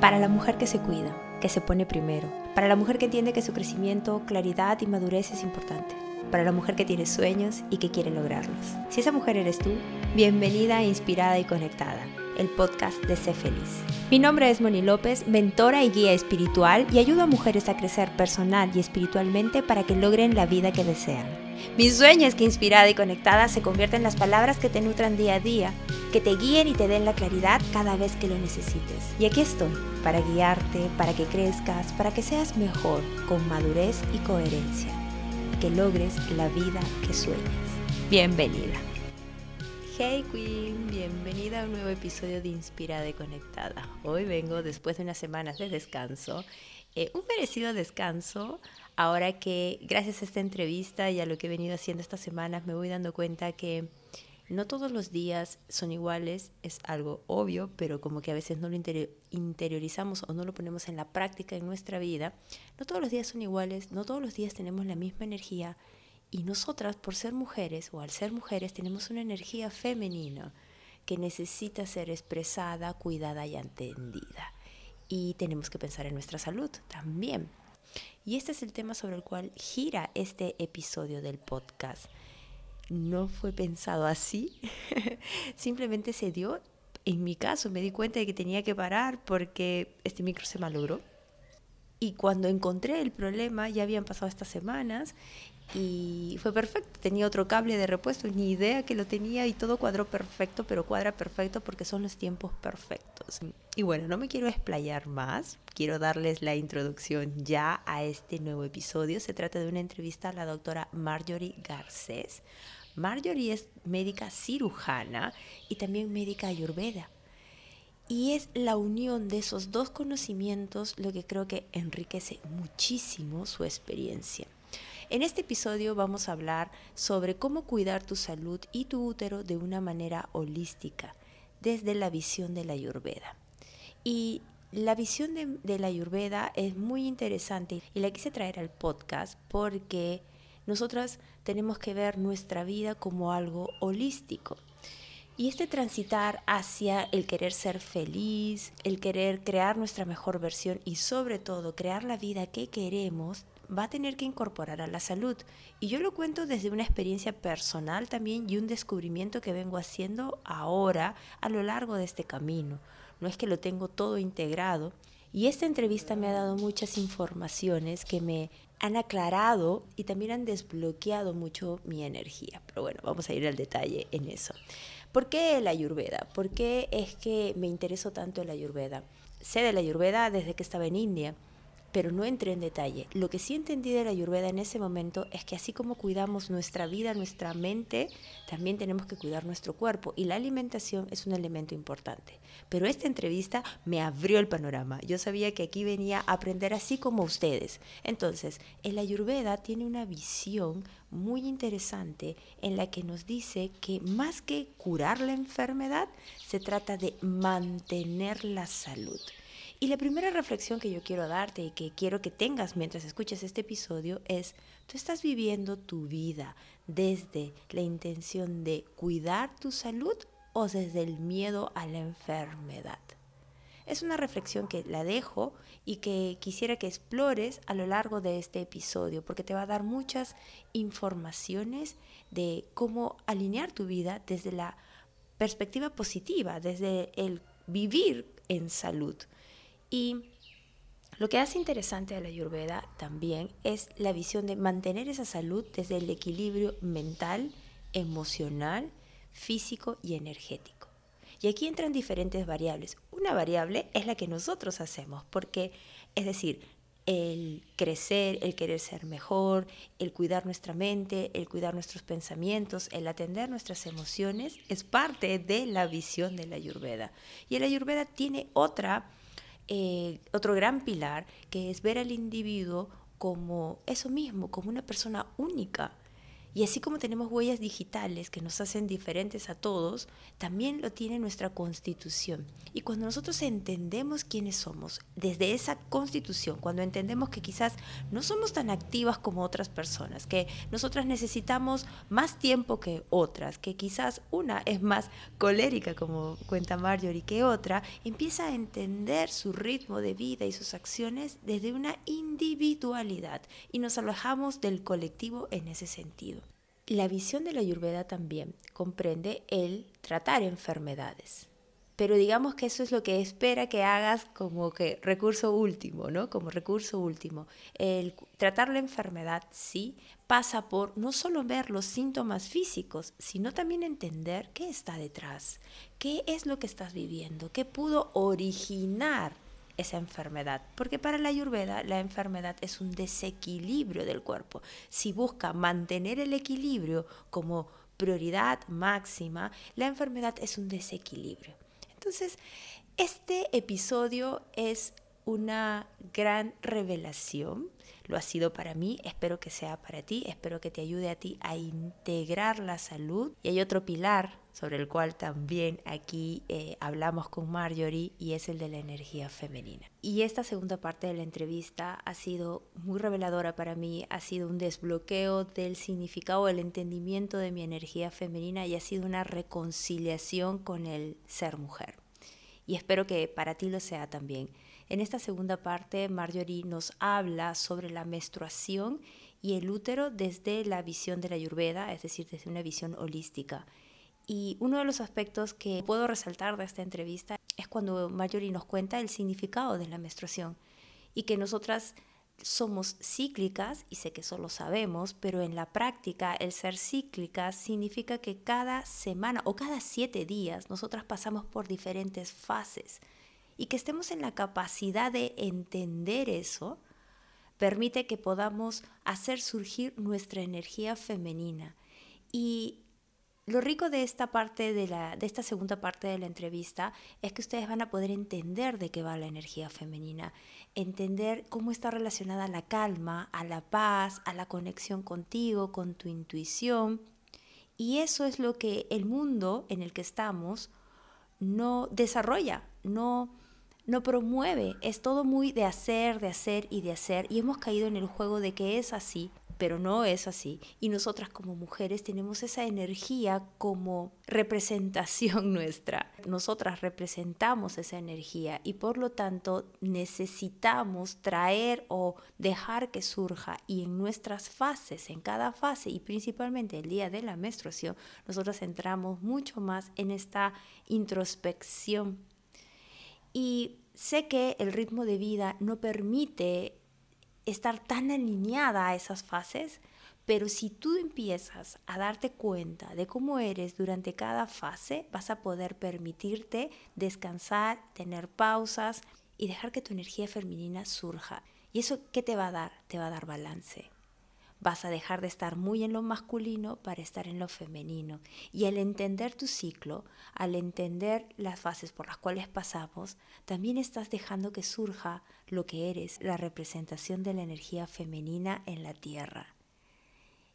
Para la mujer que se cuida, que se pone primero. Para la mujer que entiende que su crecimiento, claridad y madurez es importante. Para la mujer que tiene sueños y que quiere lograrlos. Si esa mujer eres tú, bienvenida, inspirada y conectada el podcast de Sé Feliz. Mi nombre es Moni López, mentora y guía espiritual y ayudo a mujeres a crecer personal y espiritualmente para que logren la vida que desean. Mi sueño es que inspirada y conectada se convierta en las palabras que te nutran día a día, que te guíen y te den la claridad cada vez que lo necesites. Y aquí estoy, para guiarte, para que crezcas, para que seas mejor, con madurez y coherencia, que logres la vida que sueñas. Bienvenida. Hey Queen, bienvenida a un nuevo episodio de Inspirada y Conectada. Hoy vengo después de unas semanas de descanso, eh, un merecido descanso, ahora que gracias a esta entrevista y a lo que he venido haciendo estas semanas me voy dando cuenta que no todos los días son iguales, es algo obvio, pero como que a veces no lo interiorizamos o no lo ponemos en la práctica en nuestra vida. No todos los días son iguales, no todos los días tenemos la misma energía y nosotras, por ser mujeres o al ser mujeres, tenemos una energía femenina que necesita ser expresada, cuidada y entendida. Y tenemos que pensar en nuestra salud también. Y este es el tema sobre el cual gira este episodio del podcast. No fue pensado así, simplemente se dio. En mi caso me di cuenta de que tenía que parar porque este micro se malogró. Y cuando encontré el problema, ya habían pasado estas semanas y fue perfecto. Tenía otro cable de repuesto, ni idea que lo tenía y todo cuadró perfecto, pero cuadra perfecto porque son los tiempos perfectos. Y bueno, no me quiero explayar más, quiero darles la introducción ya a este nuevo episodio. Se trata de una entrevista a la doctora Marjorie Garcés. Marjorie es médica cirujana y también médica ayurveda. Y es la unión de esos dos conocimientos lo que creo que enriquece muchísimo su experiencia. En este episodio vamos a hablar sobre cómo cuidar tu salud y tu útero de una manera holística, desde la visión de la ayurveda. Y la visión de, la ayurveda es muy interesante y la quise traer al podcast porque nosotras tenemos que ver nuestra vida como algo holístico. Y este transitar hacia el querer ser feliz, el querer crear nuestra mejor versión y sobre todo crear la vida que queremos, va a tener que incorporar a la salud. Y yo lo cuento desde una experiencia personal también y un descubrimiento que vengo haciendo ahora a lo largo de este camino. No es que lo tengo todo integrado. Y esta entrevista me ha dado muchas informaciones que me han aclarado y también han desbloqueado mucho mi energía. Pero bueno, vamos a ir al detalle en eso. ¿Por qué la ayurveda? ¿Por qué es que me interesó tanto la ayurveda? Sé de la ayurveda desde que estaba en India pero no entré en detalle. Lo que sí entendí de la ayurveda en ese momento es que así como cuidamos nuestra vida, nuestra mente, también tenemos que cuidar nuestro cuerpo y la alimentación es un elemento importante. Pero esta entrevista me abrió el panorama. Yo sabía que aquí venía a aprender así como ustedes. Entonces, el ayurveda tiene una visión muy interesante en la que nos dice que más que curar la enfermedad, se trata de mantener la salud. Y la primera reflexión que yo quiero darte y que quiero que tengas mientras escuches este episodio es, tú estás viviendo tu vida desde la intención de cuidar tu salud o desde el miedo a la enfermedad. Es una reflexión que la dejo y que quisiera que explores a lo largo de este episodio, porque te va a dar muchas informaciones de cómo alinear tu vida desde la perspectiva positiva, desde el vivir en salud. Y lo que hace interesante a la Ayurveda también es la visión de mantener esa salud desde el equilibrio mental, emocional, físico y energético. Y aquí entran diferentes variables. Una variable es la que nosotros hacemos, porque, es decir, el crecer, el querer ser mejor, el cuidar nuestra mente, el cuidar nuestros pensamientos, el atender nuestras emociones, es parte de la visión de la Ayurveda. Y la Ayurveda tiene otra eh, otro gran pilar, que es ver al individuo como eso mismo, como una persona única. Y así como tenemos huellas digitales que nos hacen diferentes a todos, también lo tiene nuestra constitución. Y cuando nosotros entendemos quiénes somos, desde esa constitución, cuando entendemos que quizás no somos tan activas como otras personas, que nosotras necesitamos más tiempo que otras, que quizás una es más colérica, como cuenta Marjorie, que otra, empieza a entender su ritmo de vida y sus acciones desde una individualidad y nos alojamos del colectivo en ese sentido. La visión de la ayurveda también comprende el tratar enfermedades. Pero digamos que eso es lo que espera que hagas como que recurso último, ¿no? Como recurso último. El tratar la enfermedad, sí, pasa por no solo ver los síntomas físicos, sino también entender qué está detrás, qué es lo que estás viviendo, qué pudo originar esa enfermedad. Porque para la ayurveda la enfermedad es un desequilibrio del cuerpo. Si busca mantener el equilibrio como prioridad máxima, la enfermedad es un desequilibrio. Entonces, este episodio es una gran revelación. Lo ha sido para mí, espero que sea para ti, espero que te ayude a ti a integrar la salud. Y hay otro pilar sobre el cual también aquí eh, hablamos con Marjorie y es el de la energía femenina. Y esta segunda parte de la entrevista ha sido muy reveladora para mí, ha sido un desbloqueo del significado, el entendimiento de mi energía femenina y ha sido una reconciliación con el ser mujer. Y espero que para ti lo sea también. En esta segunda parte, Marjorie nos habla sobre la menstruación y el útero desde la visión de la Ayurveda, es decir, desde una visión holística. Y uno de los aspectos que puedo resaltar de esta entrevista es cuando Marjorie nos cuenta el significado de la menstruación y que nosotras somos cíclicas, y sé que eso lo sabemos, pero en la práctica el ser cíclicas significa que cada semana o cada siete días nosotras pasamos por diferentes fases y que estemos en la capacidad de entender eso permite que podamos hacer surgir nuestra energía femenina. Y lo rico de esta parte de, la, de esta segunda parte de la entrevista es que ustedes van a poder entender de qué va la energía femenina, entender cómo está relacionada la calma, a la paz, a la conexión contigo, con tu intuición. Y eso es lo que el mundo en el que estamos no desarrolla, no, no promueve. Es todo muy de hacer, de hacer y de hacer. Y hemos caído en el juego de que es así pero no es así. Y nosotras como mujeres tenemos esa energía como representación nuestra. Nosotras representamos esa energía y por lo tanto necesitamos traer o dejar que surja. Y en nuestras fases, en cada fase y principalmente el día de la menstruación, nosotras entramos mucho más en esta introspección. Y sé que el ritmo de vida no permite estar tan alineada a esas fases, pero si tú empiezas a darte cuenta de cómo eres durante cada fase, vas a poder permitirte descansar, tener pausas y dejar que tu energía femenina surja. ¿Y eso qué te va a dar? Te va a dar balance. Vas a dejar de estar muy en lo masculino para estar en lo femenino. Y al entender tu ciclo, al entender las fases por las cuales pasamos, también estás dejando que surja lo que eres, la representación de la energía femenina en la tierra.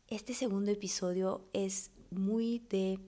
Este segundo episodio es muy de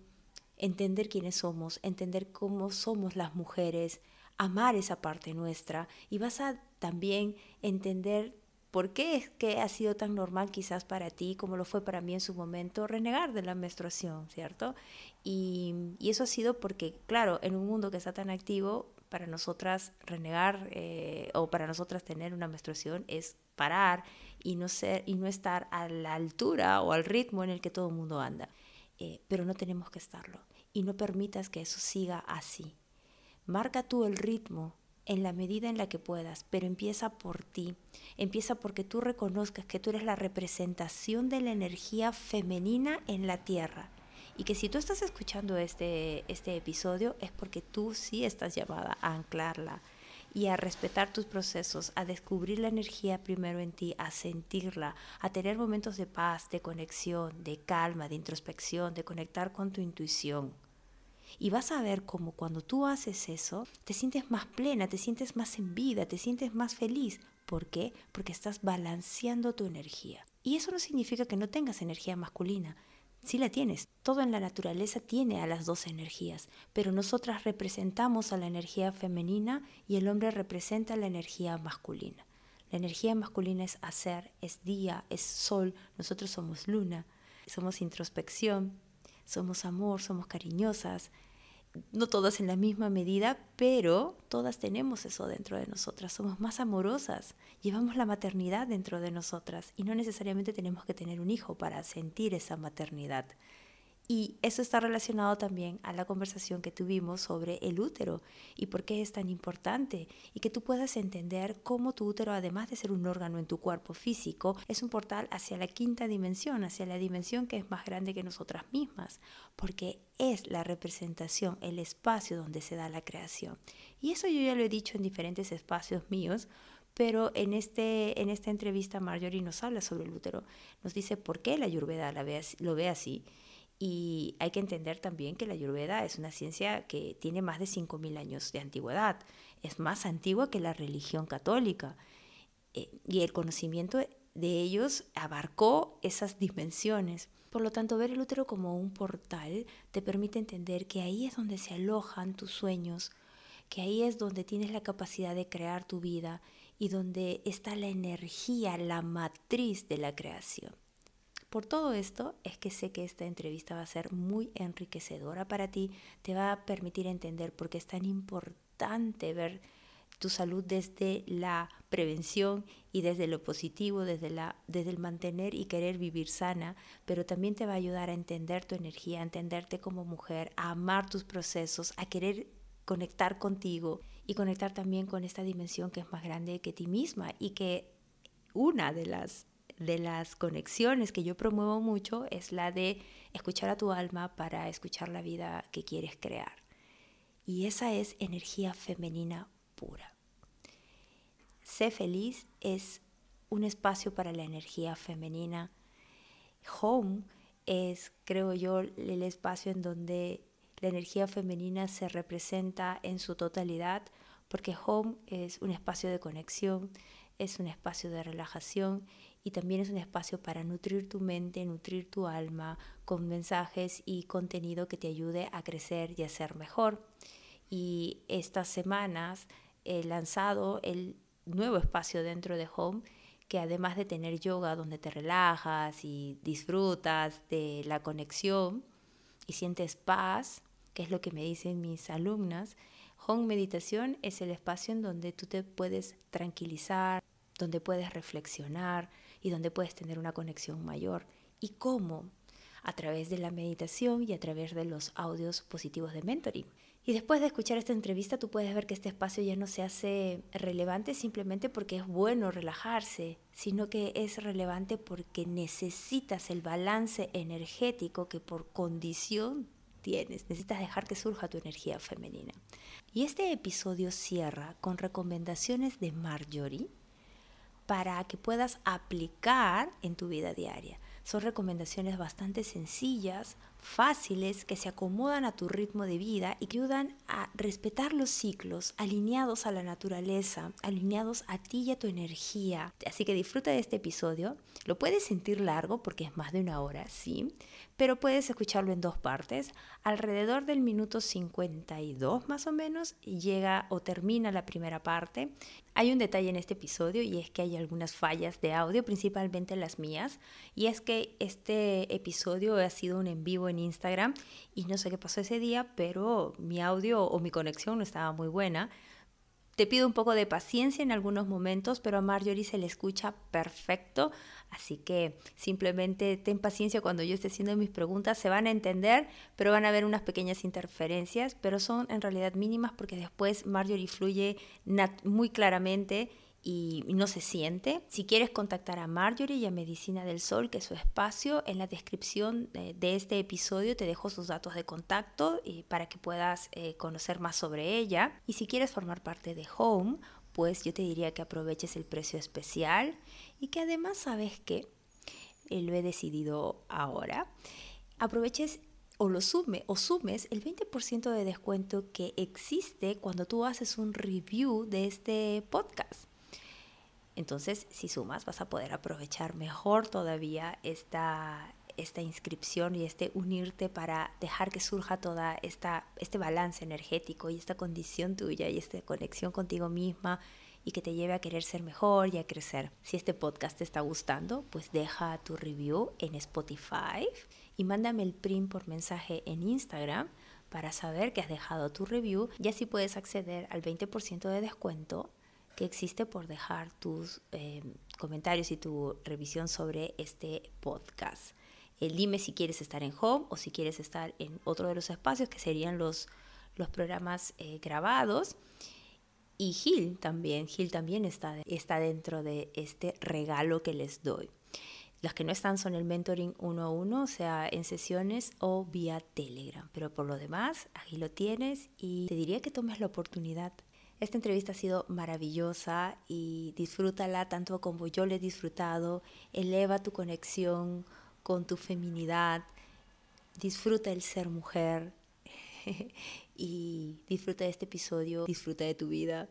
entender quiénes somos, entender cómo somos las mujeres, amar esa parte nuestra y vas a también entender ¿Por qué es que ha sido tan normal quizás para ti, como lo fue para mí en su momento, renegar de la menstruación, ¿cierto? Y, eso ha sido porque, claro, en un mundo que está tan activo, para nosotras renegar eh, o para nosotras tener una menstruación es parar y no, ser, y no estar a la altura o al ritmo en el que todo el mundo anda. Eh, pero no tenemos que estarlo. Y no permitas que eso siga así. Marca tú el ritmo en la medida en la que puedas, pero empieza por ti. Empieza porque tú reconozcas que tú eres la representación de la energía femenina en la tierra. Y que si tú estás escuchando este, este episodio es porque tú sí estás llamada a anclarla y a respetar tus procesos, a descubrir la energía primero en ti, a sentirla, a tener momentos de paz, de conexión, de calma, de introspección, de conectar con tu intuición. Y vas a ver cómo cuando tú haces eso, te sientes más plena, te sientes más en vida, te sientes más feliz. ¿Por qué? Porque estás balanceando tu energía. Y eso no significa que no tengas energía masculina. Sí la tienes. Todo en la naturaleza tiene a las dos energías, pero nosotras representamos a la energía femenina y el hombre representa la energía masculina. La energía masculina es hacer, es día, es sol, nosotros somos luna, somos introspección, somos amor, somos cariñosas, no todas en la misma medida, pero todas tenemos eso dentro de nosotras, somos más amorosas, llevamos la maternidad dentro de nosotras y no necesariamente tenemos que tener un hijo para sentir esa maternidad. Y eso está relacionado también a la conversación que tuvimos sobre el útero y por qué es tan importante. Y que tú puedas entender cómo tu útero, además de ser un órgano en tu cuerpo físico, es un portal hacia la quinta dimensión, hacia la dimensión que es más grande que nosotras mismas, porque es la representación, el espacio donde se da la creación. Y eso yo ya lo he dicho en diferentes espacios míos, pero en, este, en esta entrevista Marjorie nos habla sobre el útero, nos dice por qué la Ayurveda lo ve así y hay que entender también que la Ayurveda es una ciencia que tiene más de 5.000 años de antigüedad. Es más antigua que la religión católica. Eh, y el conocimiento de ellos abarcó esas dimensiones. Por lo tanto, ver el útero como un portal te permite entender que ahí es donde se alojan tus sueños, que ahí es donde tienes la capacidad de crear tu vida y donde está la energía, la matriz de la creación. Por todo esto es que sé que esta entrevista va a ser muy enriquecedora para ti, te va a permitir entender por qué es tan importante ver tu salud desde la prevención y desde lo positivo, desde, la, desde el mantener y querer vivir sana, pero también te va a ayudar a entender tu energía, a entenderte como mujer, a amar tus procesos, a querer conectar contigo y conectar también con esta dimensión que es más grande que ti misma y que una de las de las conexiones que yo promuevo mucho es la de escuchar a tu alma para escuchar la vida que quieres crear. Y esa es energía femenina pura. Sé feliz es un espacio para la energía femenina. Home es, creo yo, el espacio en donde la energía femenina se representa en su totalidad, porque home es un espacio de conexión, es un espacio de relajación y también es un espacio para nutrir tu mente, nutrir tu alma con mensajes y contenido que te ayude a crecer y a ser mejor. Y estas semanas he lanzado el nuevo espacio dentro de Home que además de tener yoga donde te relajas y disfrutas de la conexión y sientes paz, que es lo que me dicen mis alumnas, Home Meditación es el espacio en donde tú te puedes tranquilizar, donde puedes reflexionar, y donde puedes tener una conexión mayor. ¿Y cómo? A través de la meditación y a través de los audios positivos de mentoring. Y después de escuchar esta entrevista, tú puedes ver que este espacio ya no se hace relevante simplemente porque es bueno relajarse, sino que es relevante porque necesitas el balance energético que por condición tienes. Necesitas dejar que surja tu energía femenina. Y este episodio cierra con recomendaciones de Marjorie para que puedas aplicar en tu vida diaria. Son recomendaciones bastante sencillas, fáciles, que se acomodan a tu ritmo de vida y que ayudan a respetar los ciclos alineados a la naturaleza, alineados a ti y a tu energía. Así que disfruta de este episodio. Lo puedes sentir largo porque es más de una hora, sí, pero puedes escucharlo en dos partes. Alrededor del minuto 52 más o menos llega o termina la primera parte hay un detalle en este episodio y es que hay algunas fallas de audio, principalmente las mías, y es que este episodio ha sido un en vivo en Instagram y no sé qué pasó ese día, pero mi audio o mi conexión no estaba muy buena. Te pido un poco de paciencia en algunos momentos, pero a Marjorie se le escucha perfecto, así que simplemente ten paciencia cuando yo esté haciendo mis preguntas, se van a entender, pero van a haber unas pequeñas interferencias, pero son en realidad mínimas porque después Marjorie fluye muy claramente y, no se siente. Si quieres contactar a Marjorie y a Medicina del Sol, que es su espacio, en la descripción de, este episodio te dejo sus datos de contacto y para que puedas eh, conocer más sobre ella. Y si quieres formar parte de Home, pues yo te diría que aproveches el precio especial y que además sabes que eh, lo he decidido ahora. Aproveches o lo sume o sumes el 20% de descuento que existe cuando tú haces un review de este podcast. Entonces, si sumas, vas a poder aprovechar mejor todavía esta, esta inscripción y este unirte para dejar que surja toda esta este balance energético y esta condición tuya y esta conexión contigo misma y que te lleve a querer ser mejor y a crecer. Si este podcast te está gustando, pues deja tu review en Spotify y mándame el print por mensaje en Instagram para saber que has dejado tu review y así puedes acceder al 20% de descuento que existe por dejar tus eh, comentarios y tu revisión sobre este podcast. Eh, dime si quieres estar en home o si quieres estar en otro de los espacios que serían los, los programas eh, grabados. Y Gil también, Gil también está, está dentro de este regalo que les doy. Las que no están son el mentoring uno a uno, o sea, en sesiones o vía Telegram. Pero por lo demás, aquí lo tienes y te diría que tomes la oportunidad. Esta entrevista ha sido maravillosa y disfrútala tanto como yo le he disfrutado. Eleva tu conexión con tu feminidad. Disfruta el ser mujer y disfruta de este episodio, disfruta de tu vida,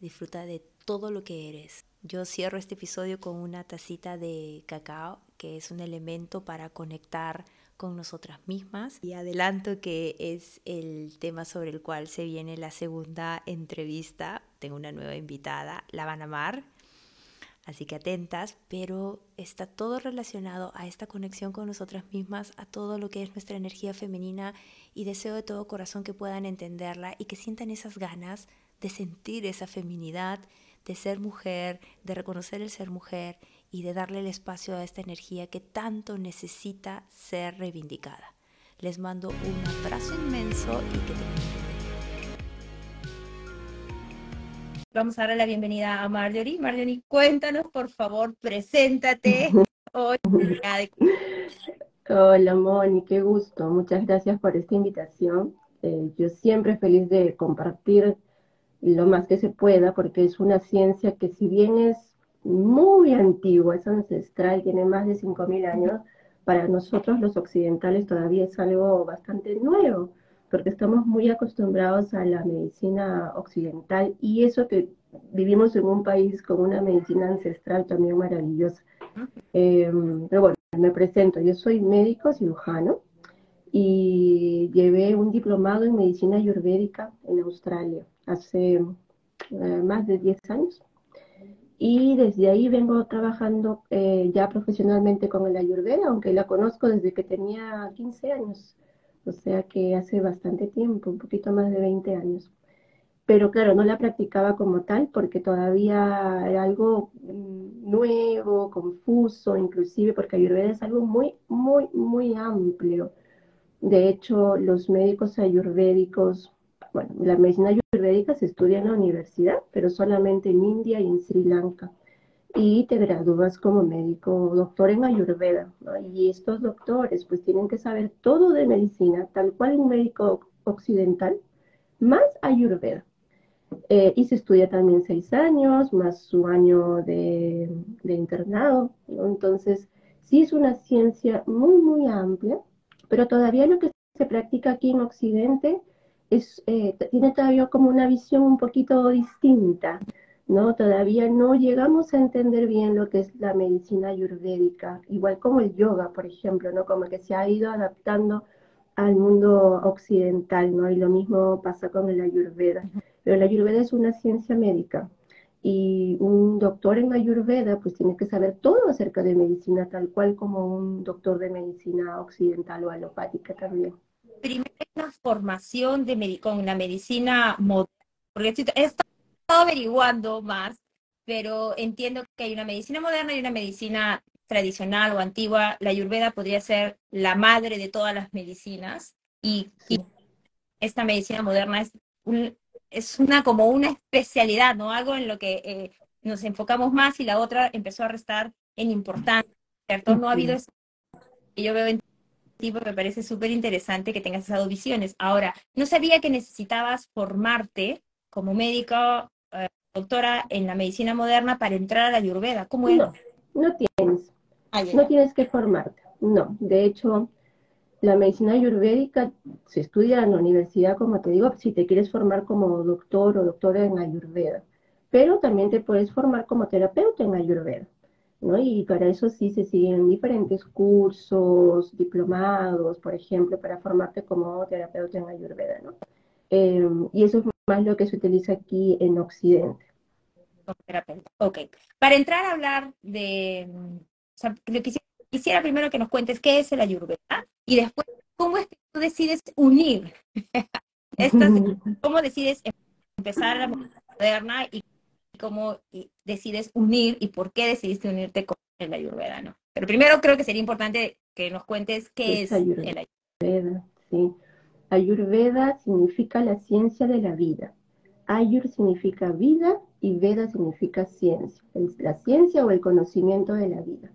disfruta de todo lo que eres. Yo cierro este episodio con una tacita de cacao, que es un elemento para conectar con nosotras mismas. Y adelanto que es el tema sobre el cual se viene la segunda entrevista. Tengo una nueva invitada, la van a amar. Así que atentas, pero está todo relacionado a esta conexión con nosotras mismas, a todo lo que es nuestra energía femenina y deseo de todo corazón que puedan entenderla y que sientan esas ganas de sentir esa feminidad, de ser mujer, de reconocer el ser mujer y de darle el espacio a esta energía que tanto necesita ser reivindicada. Les mando un abrazo inmenso y que tengan Vamos a darle la bienvenida a Marjorie. Marjorie, cuéntanos, por favor, preséntate hoy. Hola, Moni, qué gusto. Muchas gracias por esta invitación. Eh, yo siempre feliz de compartir lo más que se pueda, porque es una ciencia que si bien es muy antigua, es ancestral, tiene más de 5.000 años, para nosotros los occidentales todavía es algo bastante nuevo porque estamos muy acostumbrados a la medicina occidental y eso que vivimos en un país con una medicina ancestral también maravillosa. Em, pero bueno, me presento, yo soy médico cirujano y llevé un diplomado en medicina ayurvédica en Australia hace eh, más de 10 años. Y desde ahí vengo trabajando eh, ya profesionalmente con el ayurveda, aunque la conozco desde que tenía 15 años o sea que hace bastante tiempo, un poquito más de 20 años. Pero claro, no la practicaba como tal porque todavía era algo mm, nuevo, confuso, inclusive porque Ayurveda es algo muy, muy, muy amplio. De hecho, los médicos ayurvédicos, bueno, la medicina ayurvédica se estudia en la universidad, pero solamente en India y en Sri Lanka y te gradúas como médico doctor en Ayurveda. Y estos doctores pues tienen que saber todo de medicina, tal cual un médico occidental, más Ayurveda. Eh, y se estudia también seis años, más su año de, internado. Entonces, sí es una ciencia muy, muy amplia, pero todavía lo que se practica aquí en Occidente es, eh, tiene todavía como una visión un poquito distinta ¿no? Todavía no llegamos a entender bien lo que es la medicina ayurvédica, igual como el yoga, por ejemplo, ¿no? Como que se ha ido adaptando al mundo occidental, ¿no? Y lo mismo pasa con el ayurveda. Pero la ayurveda es una ciencia médica y un doctor en ayurveda pues tiene que saber todo acerca de medicina, tal cual como un doctor de medicina occidental o alopática también. Primero una formación de con la medicina moderna, porque esto estado averiguando más, pero entiendo que hay una medicina moderna y una medicina tradicional o antigua. La ayurveda podría ser la madre de todas las medicinas y, esta medicina moderna es, es una como una especialidad, ¿no? Algo en lo que eh, nos enfocamos más y la otra empezó a restar en importancia, ¿cierto? No ha habido eso que yo veo en tipo me parece súper interesante que tengas esas dos visiones. Ahora, no sabía que necesitabas formarte como médico doctora en la medicina moderna para entrar a la Ayurveda? ¿Cómo es? No, no tienes. Ah, no tienes que formarte. No, de hecho, la medicina ayurvédica se estudia en la universidad, como te digo, si te quieres formar como doctor o doctora en ayurveda. pero también te puedes formar como terapeuta en Ayurveda. ¿No? Y para eso sí se siguen diferentes cursos, diplomados, por ejemplo, para formarte como terapeuta en Ayurveda, ¿no? Em, y eso es más lo que se utiliza aquí en Occidente. Ok. Para entrar a hablar de, o sea, quisiera, quisiera, primero que nos cuentes qué es el Ayurveda y después cómo es que tú decides unir estas, cómo decides empezar la moderna y cómo decides unir y por qué decidiste unirte con el Ayurveda, ¿no? Pero primero creo que sería importante que nos cuentes qué es, el Ayurveda. Sí. Ayurveda significa la ciencia de la vida. Ayur significa vida y Veda significa ciencia, la ciencia o el conocimiento de la vida.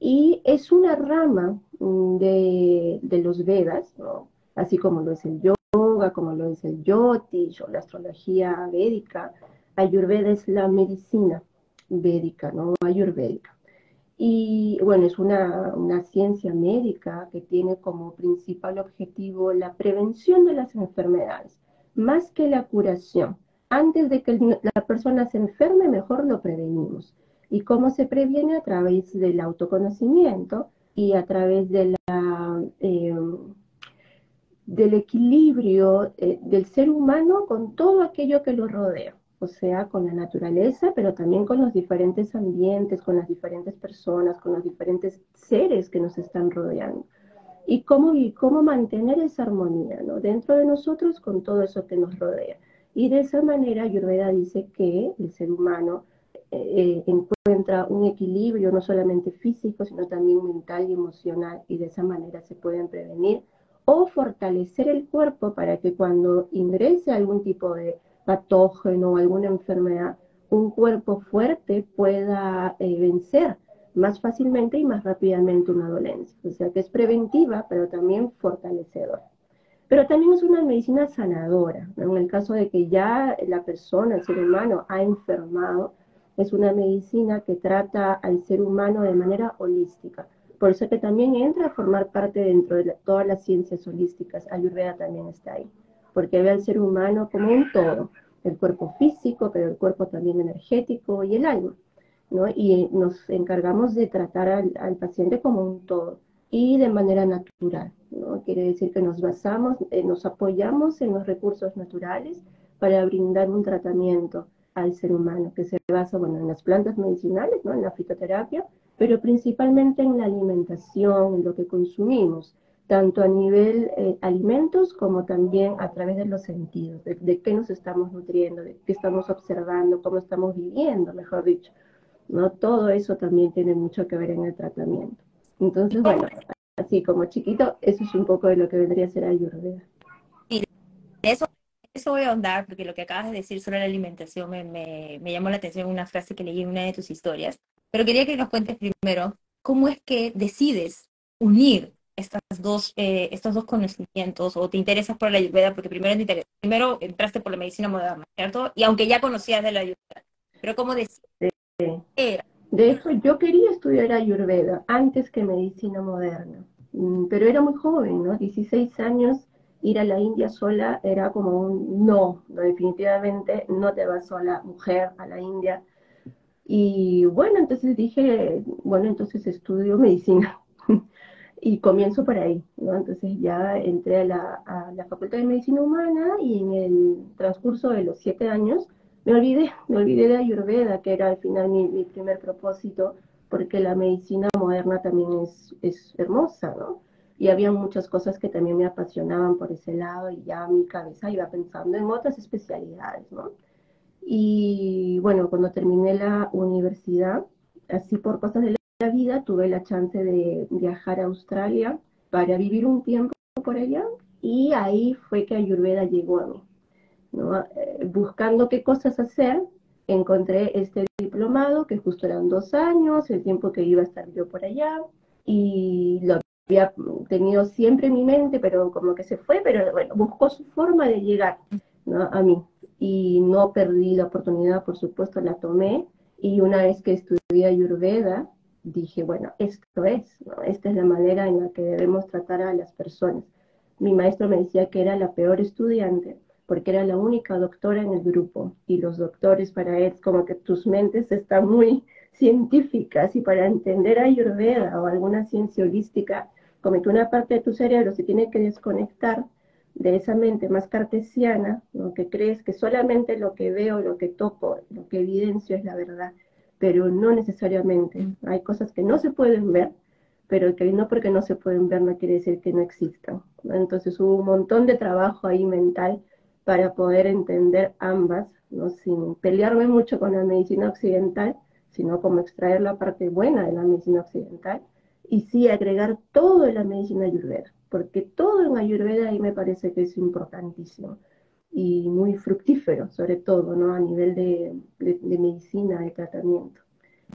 Y es una rama mm, de, de los Vedas, ¿no? así como lo es el yoga, como lo es el yotish o la astrología védica, Ayurveda es la medicina védica, ¿no? Ayurvédica. Y bueno, es una, una, ciencia médica que tiene como principal objetivo la prevención de las enfermedades, más que la curación. Antes de que la persona se enferme, mejor lo prevenimos. ¿Y cómo se previene? A través del autoconocimiento y a través de la, eh, del equilibrio eh, del ser humano con todo aquello que lo rodea o sea, con la naturaleza, pero también con los diferentes ambientes, con las diferentes personas, con los diferentes seres que nos están rodeando. Y cómo, y cómo mantener esa armonía ¿no? dentro de nosotros con todo eso que nos rodea. Y de esa manera, Ayurveda dice que el ser humano eh, encuentra un equilibrio no solamente físico, sino también mental y emocional, y de esa manera se pueden prevenir o fortalecer el cuerpo para que cuando ingrese algún tipo de patógeno o alguna enfermedad, un cuerpo fuerte pueda eh, vencer más fácilmente y más rápidamente una dolencia. O sea que es preventiva, pero también fortalecedora. Pero también es una medicina sanadora. En el caso de que ya la persona, el ser humano, ha enfermado, es una medicina que trata al ser humano de manera holística. Por eso que también entra a formar parte dentro de todas las ciencias holísticas. Ayurveda también está ahí porque ve al ser humano como un todo, el cuerpo físico, pero el cuerpo también energético y el alma, ¿no? Y nos encargamos de tratar al, paciente como un todo y de manera natural, ¿no? Quiere decir que nos basamos, eh, nos apoyamos en los recursos naturales para brindar un tratamiento al ser humano, que se basa, bueno, en las plantas medicinales, ¿no? En la fitoterapia, pero principalmente en la alimentación, en lo que consumimos, tanto a nivel eh, alimentos como también a través de los sentidos, de, qué nos estamos nutriendo, de qué estamos observando, cómo estamos viviendo, mejor dicho. ¿no? Todo eso también tiene mucho que ver en el tratamiento. Entonces, bueno, así como chiquito, eso es un poco de lo que vendría a ser Ayurveda. Y eso, eso voy a ahondar, porque lo que acabas de decir sobre la alimentación me, me, me llamó la atención una frase que leí en una de tus historias. Pero quería que nos cuentes primero cómo es que decides unir estas dos, eh, estos dos conocimientos o te interesas por la ayurveda? Porque primero, primero entraste por la medicina moderna, ¿cierto? Y aunque ya conocías de la ayurveda, pero ¿cómo decías? De hecho, yo quería estudiar ayurveda antes que medicina moderna, mm, pero era muy joven, ¿no? 16 años, ir a la India sola era como un no, no definitivamente no te vas sola, mujer, a la India. Y bueno, entonces dije, bueno, entonces estudio medicina y comienzo por ahí, ¿no? Entonces ya entré a la, a la, Facultad de Medicina Humana y en el transcurso de los siete años me olvidé, me olvidé de Ayurveda, que era al final mi, mi primer propósito, porque la medicina moderna también es, es hermosa, ¿no? Y había muchas cosas que también me apasionaban por ese lado y ya mi cabeza iba pensando en otras especialidades, ¿no? Y bueno, cuando terminé la universidad, así por cosas de la vida tuve la chance de viajar a Australia para vivir un tiempo por allá y ahí fue que Ayurveda llegó a mí. Eh, buscando qué cosas hacer, encontré este diplomado que justo eran dos años, el tiempo que iba a estar yo por allá y lo había tenido siempre en mi mente, pero como que se fue, pero bueno, buscó su forma de llegar a mí y no perdí la oportunidad, por supuesto, la tomé y una vez que estudié Ayurveda, dije, bueno, esto es, esta es la manera en la que debemos tratar a las personas. Mi maestro me decía que era la peor estudiante porque era la única doctora en el grupo y los doctores para él, como que tus mentes están muy científicas y para entender Ayurveda o alguna ciencia holística, como que una parte de tu cerebro se tiene que desconectar de esa mente más cartesiana, lo que crees que solamente lo que veo, lo que toco, lo que evidencio es la verdad, pero no necesariamente. Hay cosas que no se pueden ver, pero que no porque no se pueden ver no quiere decir que no existan. Entonces hubo un montón de trabajo ahí mental para poder entender ambas, ¿no? sin pelearme mucho con la medicina occidental, sino como extraer la parte buena de la medicina occidental y sí agregar todo en la medicina ayurveda porque todo en Ayurveda ahí me parece que es importantísimo y muy fructífero, sobre todo, ¿no? A nivel de, medicina, de tratamiento.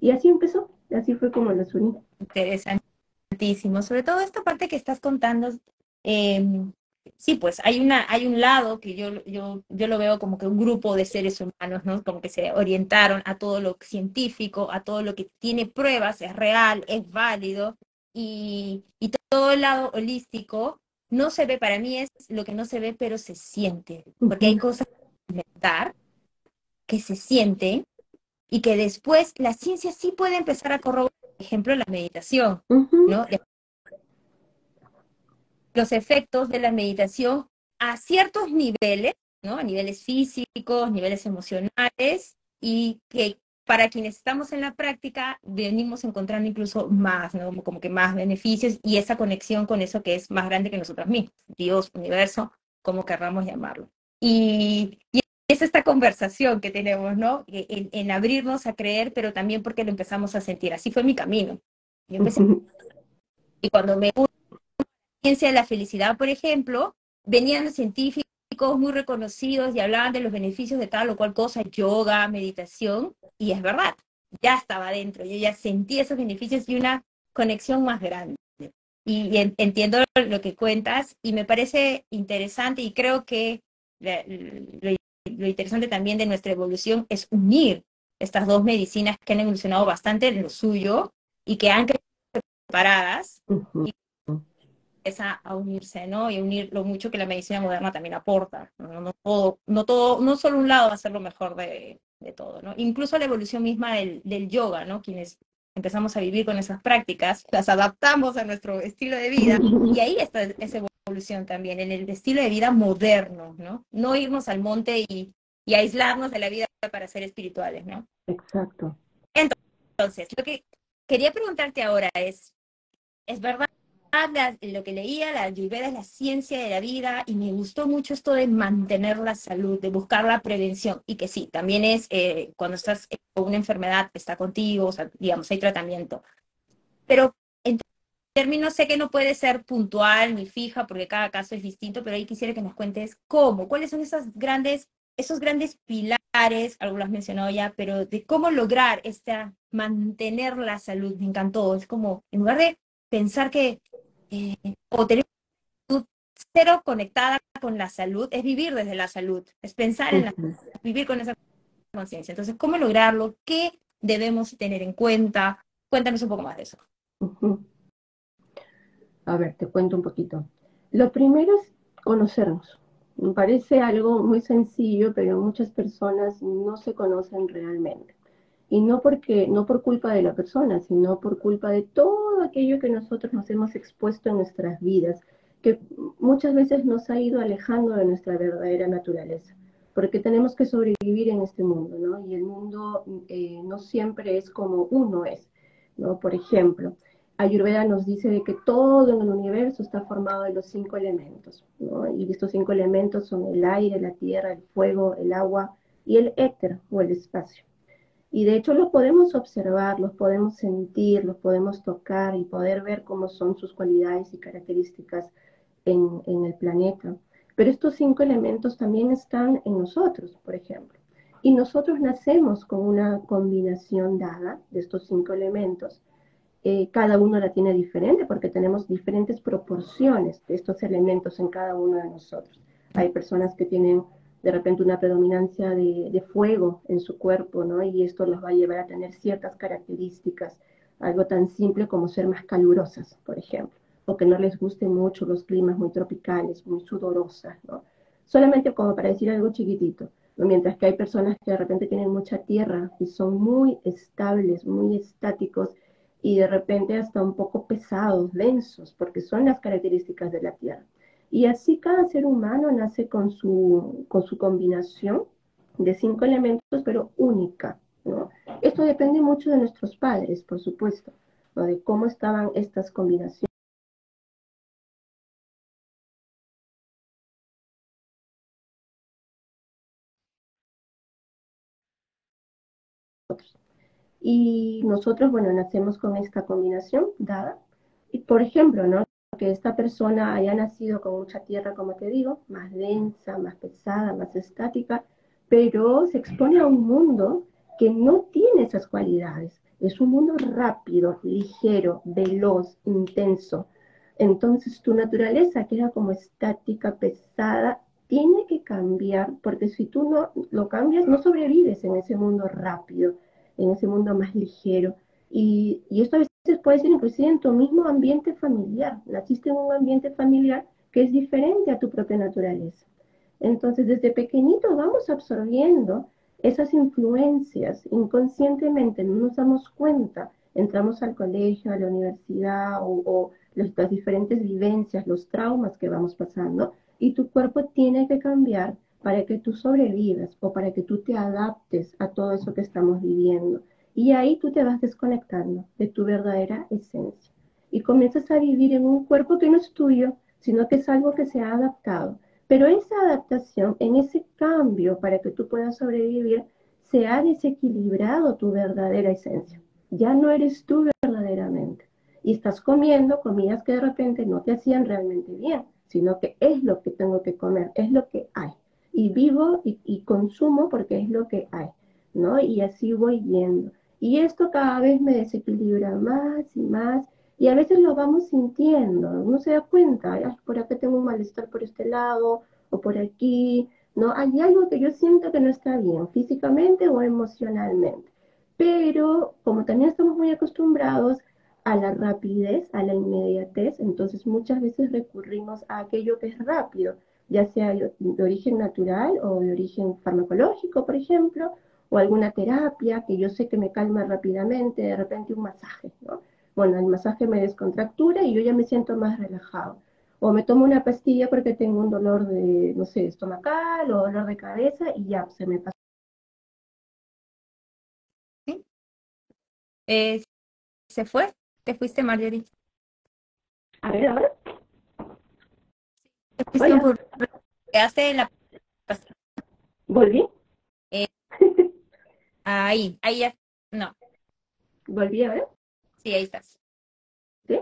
Y así empezó, así fue como los uní. Interesantísimo, sobre todo esta parte que estás contando, em, sí, pues hay, una, hay un lado que yo, yo, yo lo veo como que un grupo de seres humanos, ¿no? Como que se orientaron a todo lo científico, a todo lo que tiene pruebas, es real, es válido, y, todo el lado holístico no se ve, para mí es lo que no se ve, pero se siente, porque hay cosas que que se sienten y que después la ciencia sí puede empezar a corroborar, por ejemplo, la meditación, ¿no? Los efectos de la meditación a ciertos niveles, ¿no? A niveles físicos, niveles emocionales, y que para quienes estamos en la práctica, venimos encontrando incluso más, ¿no? Como que más beneficios y esa conexión con eso que es más grande que nosotros mismos, Dios, universo, como querramos llamarlo. Y, es esta conversación que tenemos, ¿no? En, en, abrirnos a creer, pero también porque lo empezamos a sentir. Así fue mi camino. y cuando me ciencia de la felicidad, por ejemplo, venían los científicos muy reconocidos y hablaban de los beneficios de tal o cual cosa, yoga, meditación, y es verdad, ya estaba dentro, yo ya sentí esos beneficios y una conexión más grande. Y, entiendo lo que cuentas y me parece interesante y creo que lo, interesante también de nuestra evolución es unir estas dos medicinas que han evolucionado bastante en lo suyo y que han quedado separadas a unirse, ¿no? Y unir lo mucho que la medicina moderna también aporta. No, todo, no, todo, no solo un lado va a ser lo mejor de, todo, ¿no? Incluso la evolución misma del, del, yoga, ¿no? Quienes empezamos a vivir con esas prácticas, las adaptamos a nuestro estilo de vida y ahí está esa evolución también, en el estilo de vida moderno, ¿no? No irnos al monte y, y aislarnos de la vida para ser espirituales, ¿no? Exacto. Entonces, lo que quería preguntarte ahora es, ¿es verdad lo que leía, la ayurveda es la ciencia de la vida y me gustó mucho esto de mantener la salud, de buscar la prevención y que sí, también es eh, cuando estás con una enfermedad, está contigo, o sea, digamos, hay tratamiento. Pero en términos sé que no puede ser puntual ni fija porque cada caso es distinto, pero ahí quisiera que nos cuentes cómo, cuáles son esas grandes, esos grandes pilares, algo lo has mencionado ya, pero de cómo lograr esta, mantener la salud, me encantó, es como, en lugar de pensar que eh, o tener cero conectada con la salud, es vivir desde la salud, es pensar en la vivir con esa conciencia. Entonces, ¿cómo lograrlo? ¿Qué debemos tener en cuenta? Cuéntanos un poco más de eso. A ver, te cuento un poquito. Lo primero es conocernos. Me parece algo muy sencillo, pero muchas personas no se conocen realmente y no porque no por culpa de la persona, sino por culpa de todo aquello que nosotros nos hemos expuesto en nuestras vidas, que muchas veces nos ha ido alejando de nuestra verdadera naturaleza, porque tenemos que sobrevivir en este mundo, ¿no? Y el mundo eh, no siempre es como uno es, ¿no? Por ejemplo, Ayurveda nos dice de que todo en el universo está formado de los cinco elementos, ¿no? Y estos cinco elementos son el aire, la tierra, el fuego, el agua y el éter o el espacio. Y de hecho los podemos observar, los podemos sentir, los podemos tocar y poder ver cómo son sus cualidades y características en, el planeta. Pero estos cinco elementos también están en nosotros, por ejemplo. Y nosotros nacemos con una combinación dada de estos cinco elementos. Eh, cada uno la tiene diferente porque tenemos diferentes proporciones de estos elementos en cada uno de nosotros. Hay personas que tienen de repente una predominancia de, fuego en su cuerpo, ¿no? Y esto los va a llevar a tener ciertas características, algo tan simple como ser más calurosas, por ejemplo, o que no les gusten mucho los climas muy tropicales, muy sudorosas, ¿no? Solamente como para decir algo chiquitito, mientras que hay personas que de repente tienen mucha tierra y son muy estables, muy estáticos y de repente hasta un poco pesados, densos, porque son las características de la tierra. Y así cada ser humano nace con su, con su combinación de cinco elementos, pero única. Esto depende mucho de nuestros padres, por supuesto, ¿no? de cómo estaban estas combinaciones. Y nosotros, bueno, nacemos con esta combinación dada. Y por ejemplo, ¿no? Que esta persona haya nacido con mucha tierra, como te digo, más densa, más pesada, más estática, pero se expone a un mundo que no tiene esas cualidades. Es un mundo rápido, ligero, veloz, intenso. Entonces tu naturaleza queda como estática, pesada, tiene que cambiar, porque si tú no lo cambias, no sobrevives en ese mundo rápido en ese mundo más ligero. Y, esto a veces puede ser inclusive en tu mismo ambiente familiar. Naciste en un ambiente familiar que es diferente a tu propia naturaleza. Entonces, desde pequeñito vamos absorbiendo esas influencias inconscientemente, no nos damos cuenta. Entramos al colegio, a la universidad o, o las diferentes vivencias, los traumas que vamos pasando, y tu cuerpo tiene que cambiar para que tú sobrevivas o para que tú te adaptes a todo eso que estamos viviendo. Y ahí tú te vas desconectando de tu verdadera esencia. Y comienzas a vivir en un cuerpo que no es tuyo, sino que es algo que se ha adaptado. Pero esa adaptación, en ese cambio para que tú puedas sobrevivir, se ha desequilibrado tu verdadera esencia. Ya no eres tú verdaderamente. Y estás comiendo comidas que de repente no te hacían realmente bien, sino que es lo que tengo que comer, es lo que hay y vivo y, consumo porque es lo que hay, ¿no? Y así voy viendo. Y esto cada vez me desequilibra más y más y a veces lo vamos sintiendo, uno se da cuenta, por acá tengo un malestar por este lado o por aquí, ¿no? Hay algo que yo siento que no está bien, físicamente o emocionalmente. Pero como también estamos muy acostumbrados a la rapidez, a la inmediatez, entonces muchas veces recurrimos a aquello que es rápido ya sea de origen natural o de origen farmacológico, por ejemplo, o alguna terapia que yo sé que me calma rápidamente, de repente un masaje, ¿no? Bueno, el masaje me descontractura y yo ya me siento más relajado. O me tomo una pastilla porque tengo un dolor de, no sé, estomacal o dolor de cabeza y ya se me pasa. ¿Sí? Eh, ¿Se fue? ¿Te fuiste, Marjorie? A ver, ahora hace la... ¿Volví? Eh, ahí, ahí ya, no. ¿Volví a ver? Sí, ahí estás. ¿Sí?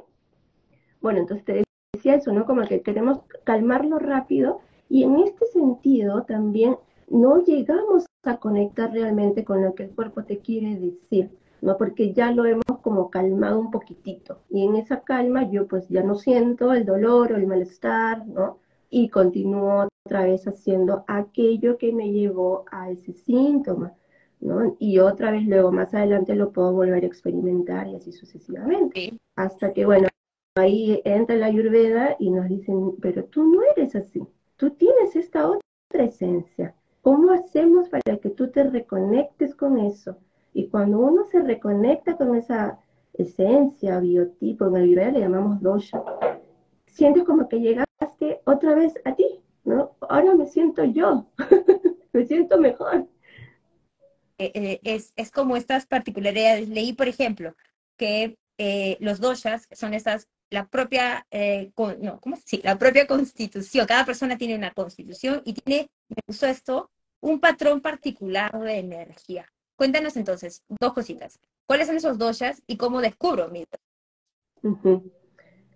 Bueno, entonces te decía eso, ¿no? Como que queremos calmarlo rápido y en este sentido también no llegamos a conectar realmente con lo que el cuerpo te quiere decir, ¿no? Porque ya lo hemos como calmado un poquitito y en esa calma yo pues ya no siento el dolor o el malestar, ¿no? y continúo otra vez haciendo aquello que me llevó a ese síntoma, ¿no? Y otra vez luego más adelante lo puedo volver a experimentar y así sucesivamente. Hasta que, bueno, ahí entra la ayurveda y nos dicen, pero tú no eres así, tú tienes esta otra esencia. ¿Cómo hacemos para que tú te reconectes con eso? Y cuando uno se reconecta con esa esencia, biotipo, en el ayurveda le llamamos dosha, sientes como que llegaste otra vez a ti, ¿no? Ahora me siento yo, me siento mejor. Eh, eh, es, es, como estas particularidades. Leí, por ejemplo, que eh, los doshas son estas, la propia, no, ¿cómo? La propia constitución. Cada persona tiene una constitución y tiene, me gustó esto, un patrón particular de energía. Cuéntanos entonces dos cositas. ¿Cuáles son esos doshas y cómo descubro mi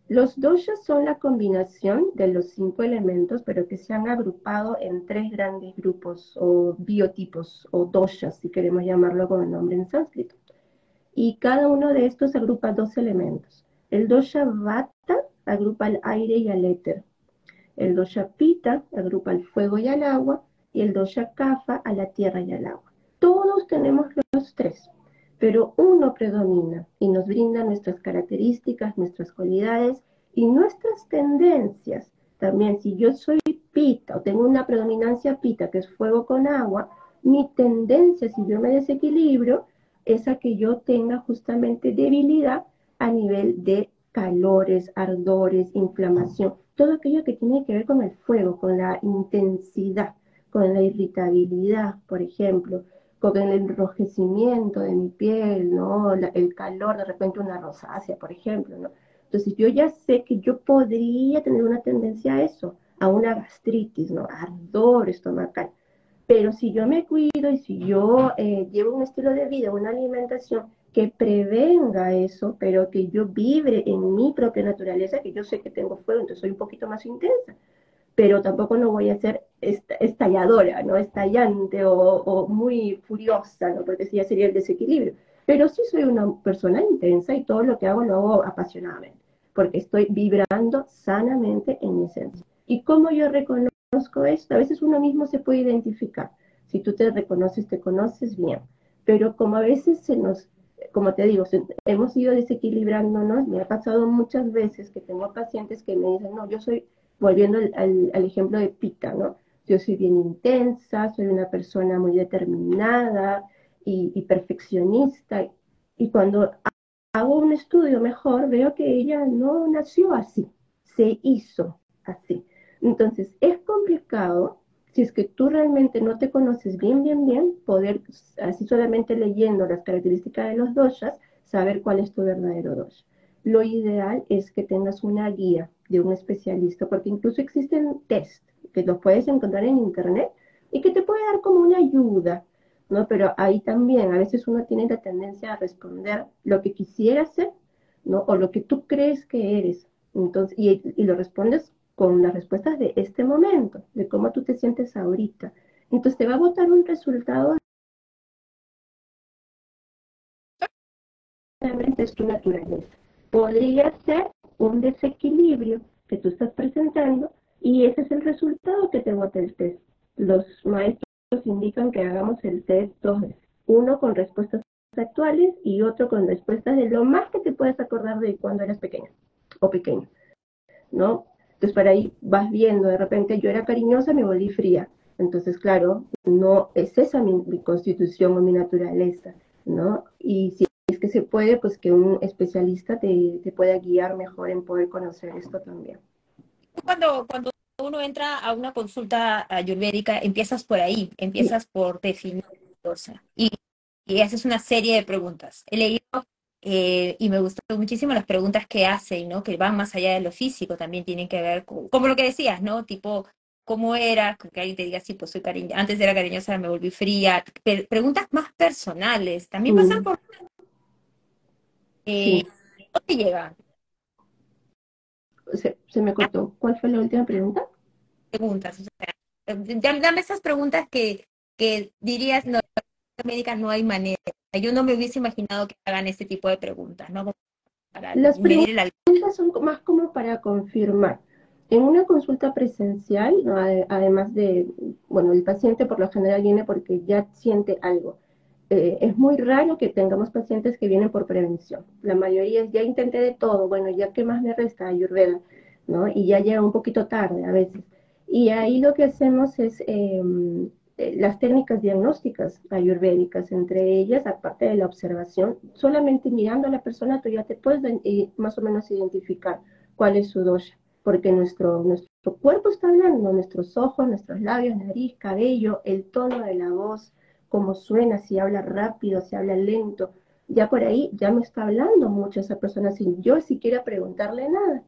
los doshas son la combinación de los cinco elementos, pero que se han agrupado en tres grandes grupos o biotipos o doshas, si queremos llamarlo con el nombre en sánscrito. Y cada uno de estos agrupa dos elementos. El dosha vata agrupa al aire y al éter. El dosha pita agrupa al fuego y al agua. Y el dosha kapha a la tierra y al agua. Todos tenemos los tres pero uno predomina y nos brinda nuestras características, nuestras cualidades y nuestras tendencias. También si yo soy pita o tengo una predominancia pita, que es fuego con agua, mi tendencia, si yo me desequilibro, es a que yo tenga justamente debilidad a nivel de calores, ardores, inflamación, todo aquello que tiene que ver con el fuego, con la intensidad, con la irritabilidad, por ejemplo, con el enrojecimiento de mi piel, ¿no? el calor, de repente una rosácea, por ejemplo, ¿no? Entonces yo ya sé que yo podría tener una tendencia a eso, a una gastritis, ¿no? Ardor estomacal. Pero si yo me cuido y si yo eh, llevo un estilo de vida, una alimentación que prevenga eso, pero que yo vibre en mi propia naturaleza, que yo sé que tengo fuego, entonces soy un poquito más intensa, pero tampoco no voy a ser estalladora, ¿no? Estallante o, o muy furiosa, ¿no? Porque ya sería el desequilibrio. Pero sí soy una persona intensa y todo lo que hago lo hago apasionadamente, porque estoy vibrando sanamente en mi esencia. ¿Y cómo yo reconozco esto, a veces uno mismo se puede identificar. Si tú te reconoces, te conoces bien. Pero como a veces se nos, como te digo, hemos ido desequilibrándonos, me ha pasado muchas veces que tengo pacientes que me dicen, no, yo soy, volviendo al, ejemplo de Pita, ¿no? Yo soy bien intensa, soy una persona muy determinada y, perfeccionista. Y cuando hago un estudio mejor, veo que ella no nació así, se hizo así. Entonces, es complicado, si es que tú realmente no te conoces bien, bien, bien, poder, así solamente leyendo las características de los doshas, saber cuál es tu verdadero dosha. Lo ideal es que tengas una guía de un especialista, porque incluso existen test que los puedes encontrar en internet y que te puede dar como una ayuda, ¿no? Pero ahí también a veces uno tiene la tendencia a responder lo que quisiera ser, ¿no? O lo que tú crees que eres. Entonces, y, y lo respondes con las respuestas de este momento, de cómo tú te sientes ahorita. Entonces te va a botar un resultado es tu naturaleza. Podría ser un desequilibrio que tú estás presentando y ese es el resultado que te bota el test. Los maestros indican que hagamos el test dos veces, uno con respuestas actuales y otro con respuestas de lo más que te puedes acordar de cuando eras pequeña o pequeño, ¿no? Entonces, para ahí vas viendo, de repente yo era cariñosa, me volví fría. Entonces, claro, no es esa mi, constitución o mi naturaleza, ¿no? Y si es que se puede, pues que un especialista te, te pueda guiar mejor en poder conocer esto también. Cuando, cuando uno entra a una consulta ayurvédica, empiezas por ahí, empiezas por definir cosa y, y haces una serie de preguntas. He leído eh, y me gustó muchísimo las preguntas que hacen, ¿no? Que van más allá de lo físico, también tienen que ver con, como lo que decías, ¿no? Tipo, ¿cómo era? Que alguien te diga, sí, pues soy cariñosa, antes era cariñosa, me volví fría. preguntas más personales, también pasan por... Eh, ¿Dónde llegan? Se, se, me cortó. ¿Cuál fue la última pregunta? Preguntas, o sea, dame esas preguntas que, que dirías, no, médica no hay manera. Yo no me hubiese imaginado que hagan este tipo de preguntas, ¿no? Las preguntas son más como para confirmar. En una consulta presencial, además de, bueno, el paciente por lo general viene porque ya siente algo. Eh, es muy raro que tengamos pacientes que vienen por prevención. La mayoría ya intenté de todo, bueno, ya qué más me resta, Ayurveda, ¿no? Y ya llega un poquito tarde a veces. Y ahí lo que hacemos es eh, eh, las técnicas diagnósticas ayurvédicas, entre ellas, aparte de la observación, solamente mirando a la persona tú ya te puedes eh, más o menos identificar cuál es su dosha, porque nuestro, nuestro cuerpo está hablando, nuestros ojos, nuestros labios, nariz, cabello, el tono de la voz, cómo suena, si habla rápido, si habla lento, ya por ahí ya me está hablando mucho esa persona sin yo siquiera preguntarle nada.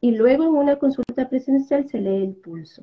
Y luego en una consulta presencial se lee el pulso.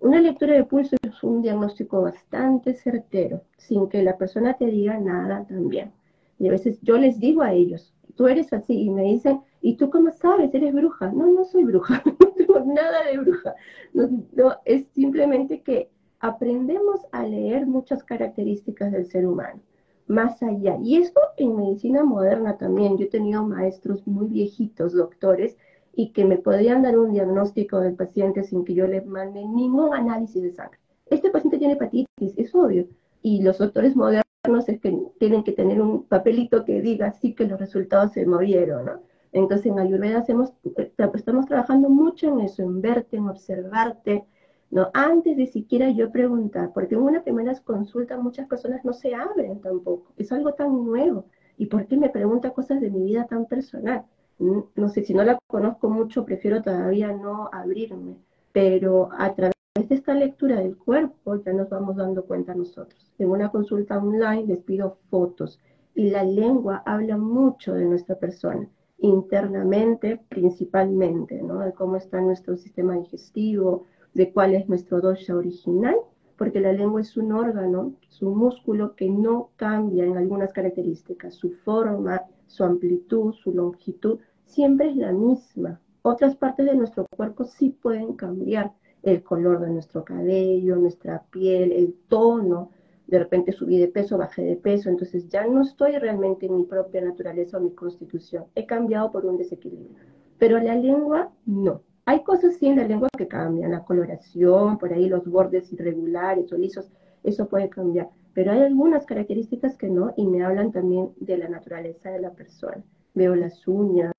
Una lectura de pulso es un diagnóstico bastante certero, sin que la persona te diga nada también. Y a veces yo les digo a ellos, tú eres así, y me dicen, ¿y tú cómo sabes? ¿Eres bruja? No, no soy bruja, no tengo nada de bruja. No, es simplemente que aprendemos a leer muchas características del ser humano, más allá. Y esto en medicina moderna también. Yo he tenido maestros muy viejitos, doctores, y que me podrían dar un diagnóstico del paciente sin que yo le mande ningún análisis de sangre. Este paciente tiene hepatitis, es obvio, y los doctores modernos es que tienen que tener un papelito que diga sí que los resultados se movieron, ¿no? Entonces en Ayurveda hacemos, estamos trabajando mucho en eso, en verte, en observarte, ¿no? Antes de siquiera yo preguntar, porque en una primera consulta muchas personas no se abren tampoco, es algo tan nuevo. ¿Y por qué me pregunta cosas de mi vida tan personal? No sé, si no la conozco mucho, prefiero todavía no abrirme, pero a través de esta lectura del cuerpo ya nos vamos dando cuenta nosotros. En una consulta online les pido fotos y la lengua habla mucho de nuestra persona, internamente principalmente, ¿no? De cómo está nuestro sistema digestivo, de cuál es nuestro dosha original, porque la lengua es un órgano, es un músculo que no cambia en algunas características, su forma, su amplitud, su longitud, siempre es la misma. Otras partes de nuestro cuerpo sí pueden cambiar, el color de nuestro cabello, nuestra piel, el tono, de repente subí de peso, bajé de peso, entonces ya no estoy realmente en mi propia naturaleza o mi constitución, he cambiado por un desequilibrio. Pero la lengua no. Hay cosas sí en la lengua que cambian, la coloración, por ahí los bordes irregulares o lisos, eso puede cambiar. Pero hay algunas características que no y me hablan también de la naturaleza de la persona. Veo las uñas,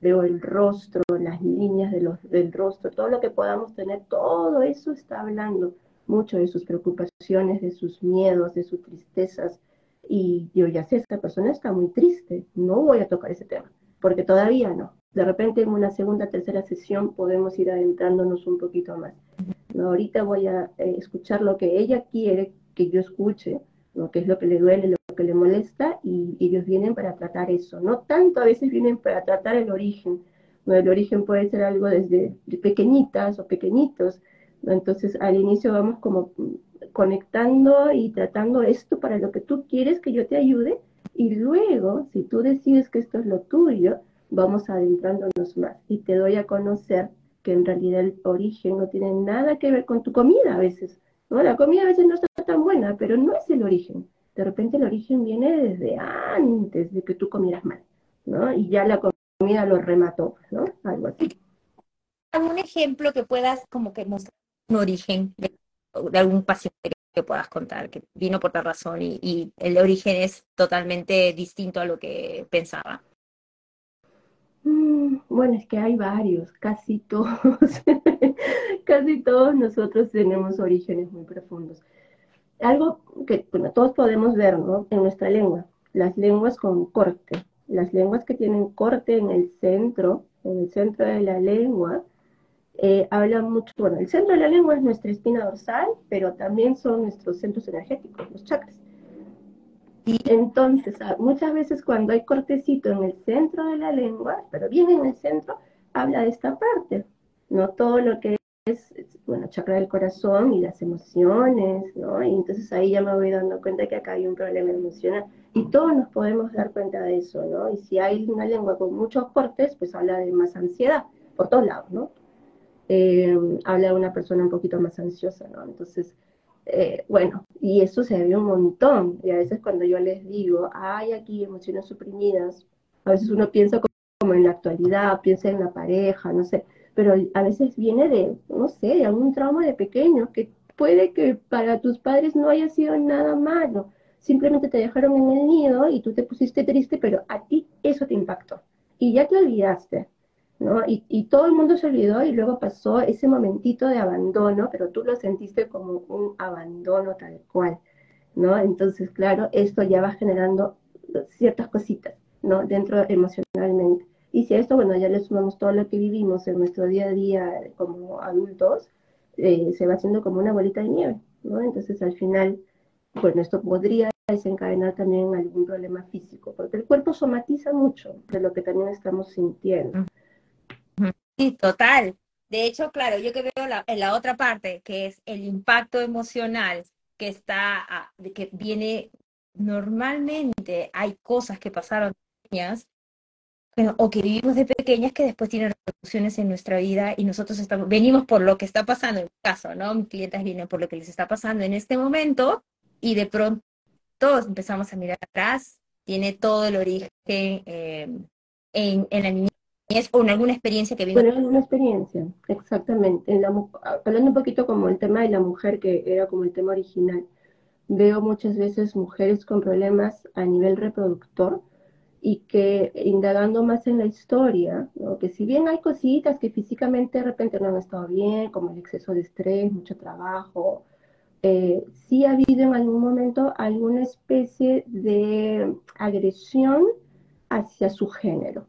veo el rostro, las líneas de los, del rostro, todo lo que podamos tener, todo eso está hablando mucho de sus preocupaciones, de sus miedos, de sus tristezas. Y yo ya sé, esta persona está muy triste, no voy a tocar ese tema, porque todavía no. De repente en una segunda, tercera sesión podemos ir adentrándonos un poquito más. ¿no? Ahorita voy a eh, escuchar lo que ella quiere que yo escuche, lo que es lo que le duele, lo que le molesta, y ellos vienen para tratar eso. No tanto a veces vienen para tratar el origen. El origen puede ser algo desde pequeñitas o pequeñitos, entonces al inicio vamos como conectando y tratando esto para lo que tú quieres que yo te ayude y luego, si tú decides que esto es lo tuyo, vamos adentrándonos más y te doy a conocer que en realidad el origen no tiene nada que ver con tu comida a veces. ¿no? La comida a veces no está tan buena, pero no es el origen. De repente el origen viene desde antes de que tú comieras mal, ¿no? Y ya la comida lo remató, ¿no? Algo así. ¿Algún ejemplo que puedas como que mostrar un origen de, algún paciente que puedas contar, que vino por tal razón y, el origen es totalmente distinto a lo que pensaba? Mm, bueno, es que hay varios, casi todos, casi todos nosotros tenemos orígenes muy profundos. Algo que bueno, todos podemos ver ¿no? en nuestra lengua, las lenguas con corte, las lenguas que tienen corte en el centro, en el centro de la lengua, eh, habla mucho, bueno, el centro de la lengua es nuestra espina dorsal, pero también son nuestros centros energéticos, los chakras. Y entonces, ah, muchas veces cuando hay cortecito en el centro de la lengua, pero bien en el centro, habla de esta parte, ¿no? Todo lo que es, bueno, chakra del corazón y las emociones, ¿no? Y entonces ahí ya me voy dando cuenta que acá hay un problema emocional. Y todos nos podemos dar cuenta de eso, ¿no? Y si hay una lengua con muchos cortes, pues habla de más ansiedad, por todos lados, ¿no? Eh, habla de una persona un poquito más ansiosa, ¿no? Entonces, eh, bueno, y eso se ve un montón. Y a veces cuando yo les digo, hay aquí emociones suprimidas, a veces uno piensa como, en la actualidad, piensa en la pareja, no sé, pero a veces viene de, no sé, de algún trauma de pequeño, que puede que para tus padres no haya sido nada malo, simplemente te dejaron en el nido y tú te pusiste triste, pero a ti eso te impactó. Y ya te olvidaste, ¿no? Y, y, todo el mundo se olvidó y luego pasó ese momentito de abandono, pero tú lo sentiste como un abandono tal cual, ¿no? Entonces, claro, esto ya va generando ciertas cositas, ¿no? Dentro emocionalmente. Y si a esto, bueno, ya le sumamos todo lo que vivimos en nuestro día a día como adultos, eh, se va haciendo como una bolita de nieve, ¿no? Entonces, al final, bueno, esto podría desencadenar también algún problema físico, porque el cuerpo somatiza mucho de lo que también estamos sintiendo. Sí, total. De hecho, claro, yo que veo en la otra parte, que es el impacto emocional que está, que viene normalmente, hay cosas que pasaron pequeñas o que vivimos de pequeñas que después tienen repercusiones en nuestra vida y nosotros estamos, venimos por lo que está pasando, en mi caso, ¿no? Mis clientes vienen por lo que les está pasando en este momento y de pronto todos empezamos a mirar atrás, tiene todo el origen eh, en, en la niñez es o en alguna experiencia que vivió. Bueno, alguna experiencia, exactamente. En la, hablando un poquito como el tema de la mujer, que era como el tema original, veo muchas veces mujeres con problemas a nivel reproductor y que indagando más en la historia, que si bien hay cositas que físicamente de repente no han estado bien, como el exceso de estrés, mucho trabajo, eh, sí ha habido en algún momento alguna especie de agresión hacia su género.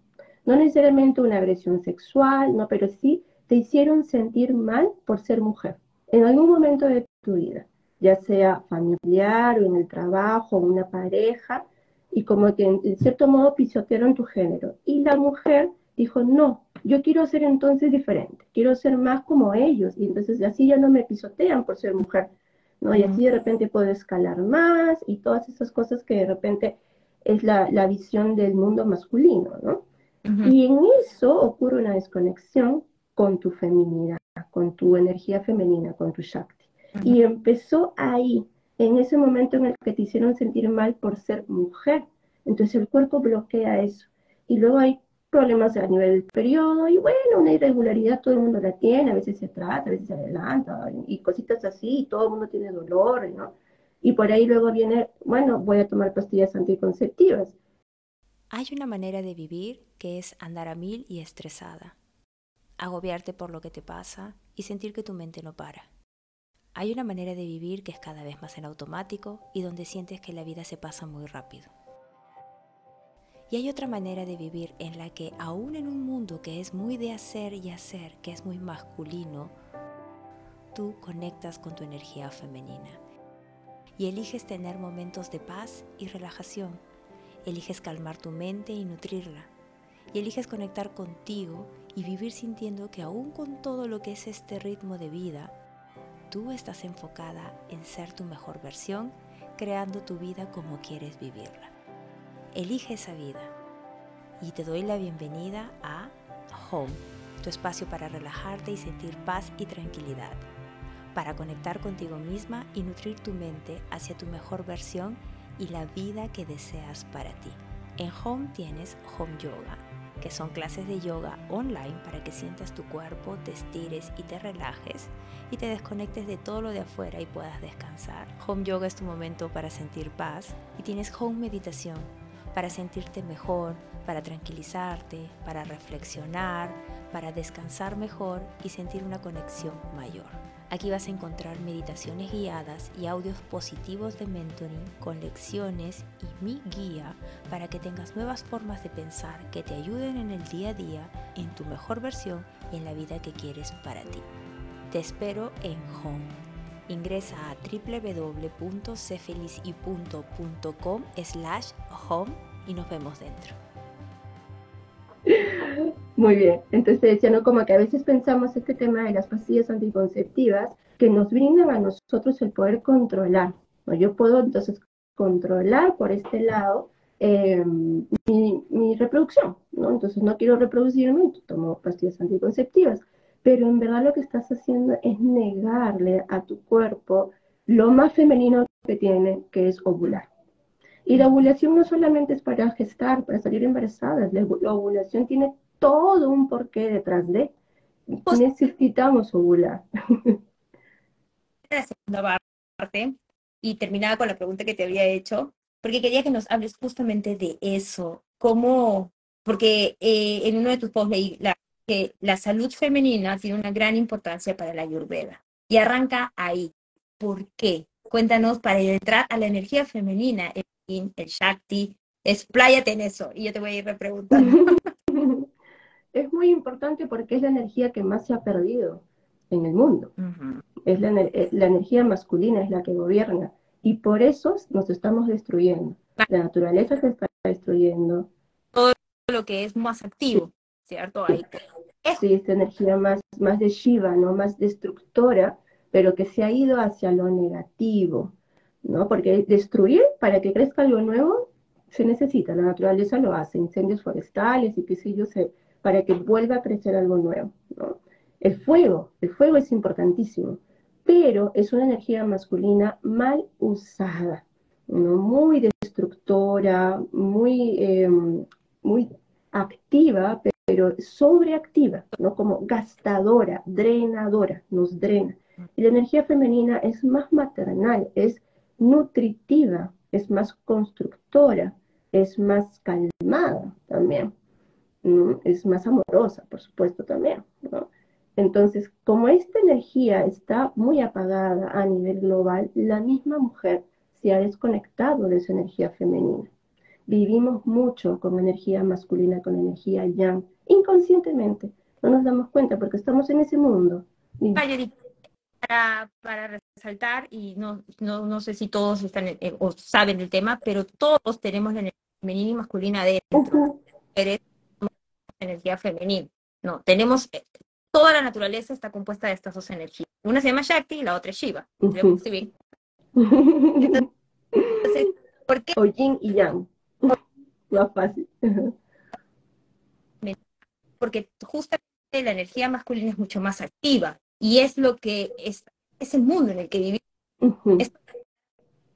No necesariamente una agresión sexual, no, pero sí te hicieron sentir mal por ser mujer en algún momento de tu vida, ya sea familiar o en el trabajo, una pareja, y como que en, cierto modo pisotearon tu género. Y la mujer dijo, no, yo quiero ser entonces diferente, quiero ser más como ellos, y entonces así ya no me pisotean por ser mujer, ¿no? Y así de repente puedo escalar más y todas esas cosas que de repente es la, la visión del mundo masculino, ¿no? Y en eso ocurre una desconexión con tu feminidad, con tu energía femenina, con tu Shakti. Y empezó ahí, en ese momento en el que te hicieron sentir mal por ser mujer. Entonces el cuerpo bloquea eso. Y luego hay problemas a nivel del periodo y bueno, una irregularidad todo el mundo la tiene, a veces se atrasa, a veces se adelanta y cositas así, y todo el mundo tiene dolor, ¿no? Y por ahí luego viene, bueno, voy a tomar pastillas anticonceptivas. Hay una manera de vivir que es andar a mil y estresada, agobiarte por lo que te pasa y sentir que tu mente no para. Hay una manera de vivir que es cada vez más en automático y donde sientes que la vida se pasa muy rápido. Y hay otra manera de vivir en la que aún en un mundo que es muy de hacer y hacer, que es muy masculino, tú conectas con tu energía femenina y eliges tener momentos de paz y relajación. Eliges calmar tu mente y nutrirla. Y eliges conectar contigo y vivir sintiendo que aún con todo lo que es este ritmo de vida, tú estás enfocada en ser tu mejor versión, creando tu vida como quieres vivirla. Elige esa vida y te doy la bienvenida a Home, tu espacio para relajarte y sentir paz y tranquilidad para conectar contigo misma y nutrir tu mente hacia tu mejor versión y la vida que deseas para ti. En Home tienes Home Yoga, que son clases de yoga online para que sientas tu cuerpo, te estires y te relajes y te desconectes de todo lo de afuera y puedas descansar. Home Yoga es tu momento para sentir paz y tienes Home Meditación para sentirte mejor, para tranquilizarte, para reflexionar, para descansar mejor y sentir una conexión mayor. Aquí vas a encontrar meditaciones guiadas y audios positivos de mentoring con lecciones y mi guía para que tengas nuevas formas de pensar que te ayuden en el día a día, en tu mejor versión y en la vida que quieres para ti. Te espero en Home. Ingresa a www.cfelicipunto.com slash home y nos vemos dentro. Muy bien, entonces decía, ¿no? Como que a veces pensamos este tema de las pastillas anticonceptivas que nos brindan a nosotros el poder controlar, ¿no? Yo puedo entonces controlar por este lado em, mi, reproducción, ¿no? Entonces no quiero reproducirme, tomo pastillas anticonceptivas, pero en verdad lo que estás haciendo es negarle a tu cuerpo lo más femenino que tiene, que es ovular. Y la ovulación no solamente es para gestar, para salir embarazada, la ovulación tiene todo un porqué detrás de. Pues necesitamos ovular. La segunda parte, y terminaba con la pregunta que te había hecho, porque quería que nos hables justamente de eso, cómo, porque eh, en uno de tus posts leí que la salud femenina tiene una gran importancia para la ayurveda. Y arranca ahí. ¿Por qué? Cuéntanos para entrar a la energía femenina, el, el Shakti, expláyate en eso y yo te voy a ir repreguntando. es muy importante porque es la energía que más se ha perdido en el mundo. Es la, eh, la, energía masculina, es la que gobierna. Y por eso nos estamos destruyendo. La naturaleza se está destruyendo. Todo lo que es más activo, ¿cierto? Sí, esta energía más, más de Shiva, ¿no? Más destructora, pero que se ha ido hacia lo negativo, ¿no? Porque destruir para que crezca algo nuevo se necesita, la naturaleza lo hace, incendios forestales y qué para que vuelva a crecer algo nuevo. El fuego, el fuego es importantísimo, pero es una energía masculina mal usada, ¿no? muy destructora, muy, em, muy activa, pero sobreactiva, ¿no? como gastadora, drenadora, nos drena. Y la energía femenina es más maternal, es nutritiva, es más constructora, es más calmada también, es más amorosa, por supuesto, también. Entonces, como esta energía está muy apagada a nivel global, la misma mujer se ha desconectado de su energía femenina. Vivimos mucho con energía masculina, con energía yang, inconscientemente. No nos damos cuenta porque estamos en ese mundo. Para, para, resaltar, y no, no, no, sé si todos están eh, o saben el tema, pero todos tenemos la energía femenina y masculina dentro. Eres energía femenina. No, tenemos eh, toda la naturaleza está compuesta de estas dos energías. Una se llama Shakti y la otra es Shiva. Entonces, ¿por qué? O Yin y Yang. Más fácil. Porque justamente la energía masculina es mucho más activa y es lo que es, es el mundo en el que vivimos.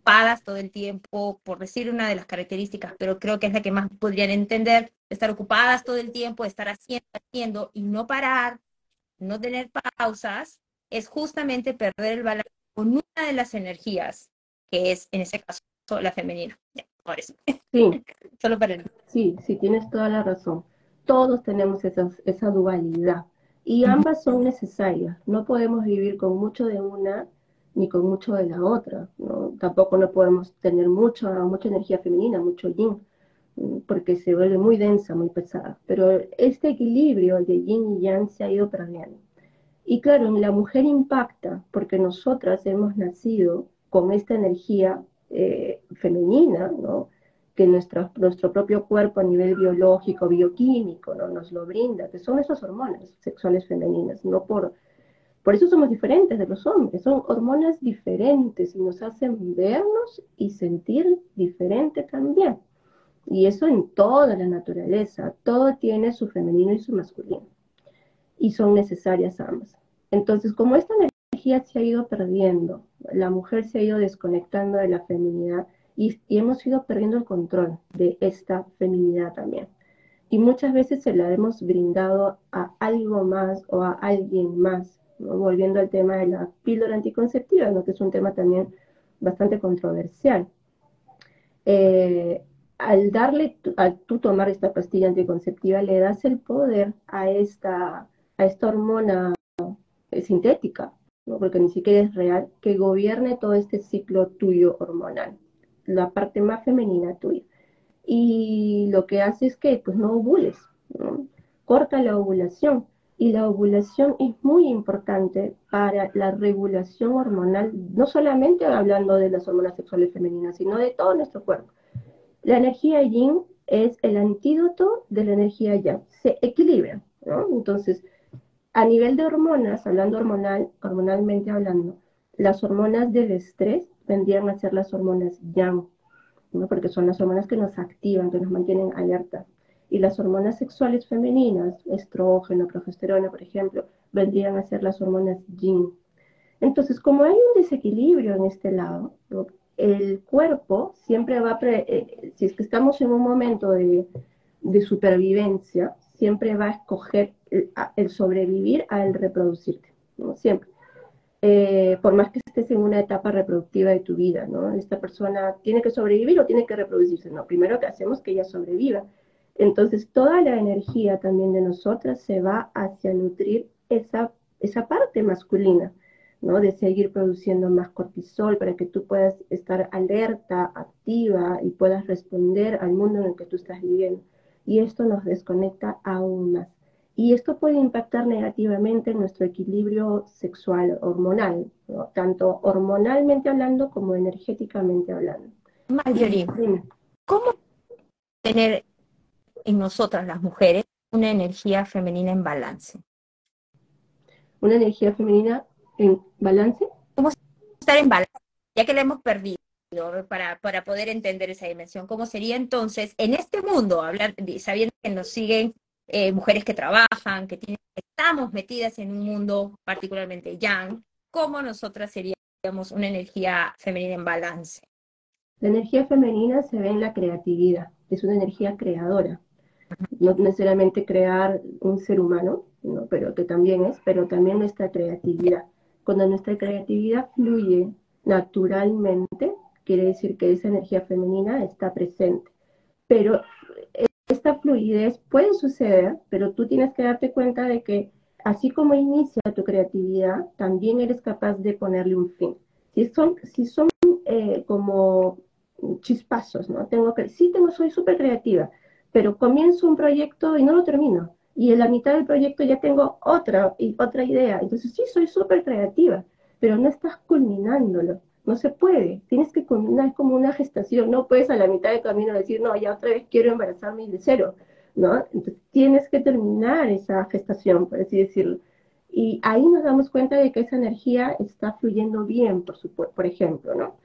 ocupadas todo el tiempo, por decir una de las características, pero creo que es la que más podrían entender, estar ocupadas todo el tiempo, estar haciendo, haciendo y no parar, no tener pausas, es justamente perder el balance con una de las energías, que es en ese caso la femenina. por eso. Sí. Solo para Sí, sí, tienes toda la razón. Todos tenemos esa dualidad y ambas son necesarias. No podemos vivir con mucho de una ni con mucho de la otra. Tampoco no podemos tener mucho, mucha energía femenina, mucho yin, mm, porque se vuelve muy densa, muy pesada. Pero este equilibrio de yin y yang se ha ido perdiendo. Y claro, en la mujer impacta, porque nosotras hemos nacido con esta energía eh, femenina, ¿no? Que nuestro, nuestro propio cuerpo a nivel biológico, bioquímico, ¿no? nos lo brinda, que son esas hormonas sexuales femeninas, no por por eso somos diferentes de los hombres, son hormonas diferentes y nos hacen vernos y sentir diferente también. Y eso en toda la naturaleza, todo tiene su femenino y su masculino. Y son necesarias ambas. Entonces, como esta energía se ha ido perdiendo, la mujer se ha ido desconectando de la feminidad y, hemos ido perdiendo el control de esta feminidad también. Y muchas veces se la hemos brindado a algo más o a alguien más volviendo al tema de la píldora anticonceptiva, ¿no? que es un tema también bastante controversial. Eh, al darle, al tú tomar esta pastilla anticonceptiva, le das el poder a esta, a esta hormona sintética, ¿no? porque ni siquiera es real, que gobierne todo este ciclo tuyo hormonal, la parte más femenina tuya. Y lo que hace es que pues no ovules, corta la ovulación, y la ovulación es muy importante para la regulación hormonal, no solamente hablando de las hormonas sexuales femeninas, sino de todo nuestro cuerpo. La energía yin es el antídoto de la energía yang, se equilibra. Entonces, a nivel de hormonas, hablando hormonal, hormonalmente hablando, las hormonas del estrés vendrían a ser las hormonas yang, porque son las hormonas que nos activan, que nos mantienen alerta y las hormonas sexuales femeninas, estrógeno, progesterona, por ejemplo, vendrían a ser las hormonas yin. Entonces, como hay un desequilibrio en este lado, el cuerpo siempre va, a eh, si es que estamos en un momento de, supervivencia, siempre va a escoger el, sobrevivir al reproducirte. Siempre. Eh, por más que estés en una etapa reproductiva de tu vida, ¿no? Esta persona tiene que sobrevivir o tiene que reproducirse, no, primero que hacemos que ella sobreviva, entonces, toda la energía también de nosotras se va hacia nutrir esa, esa parte masculina, ¿no? De seguir produciendo más cortisol para que tú puedas estar alerta, activa y puedas responder al mundo en el que tú estás viviendo. Y esto nos desconecta aún más. Y esto puede impactar negativamente en nuestro equilibrio sexual hormonal, tanto hormonalmente hablando como energéticamente hablando. Marjorie, ¿cómo tener en nosotras las mujeres una energía femenina en balance. ¿Una energía femenina en balance? ¿Cómo estar en balance? Ya que la hemos perdido para, para poder entender esa dimensión, ¿cómo sería entonces en este mundo, hablar, sabiendo que nos siguen eh, mujeres que trabajan, que tienen, estamos metidas en un mundo particularmente yang, ¿cómo nosotras seríamos una energía femenina en balance? La energía femenina se ve en la creatividad, es una energía creadora no necesariamente crear un ser humano, pero que también es, pero también nuestra creatividad. Cuando nuestra creatividad fluye naturalmente, quiere decir que esa energía femenina está presente. pero esta fluidez puede suceder, pero tú tienes que darte cuenta de que así como inicia tu creatividad, también eres capaz de ponerle un fin. Si son, si son eh, como chispazos, ¿no? Tengo que, sí, tengo, soy súper creativa, pero comienzo un proyecto y no lo termino. Y en la mitad del proyecto ya tengo otra, otra idea. Entonces, sí, soy súper creativa, pero no estás culminándolo. No se puede. Tienes que culminar, es como una gestación. No puedes a la mitad del camino decir, no, ya otra vez quiero embarazarme de cero, ¿no? Entonces, tienes que terminar esa gestación, por así decirlo. Y ahí nos damos cuenta de que esa energía está fluyendo bien, por, por ejemplo, ¿no?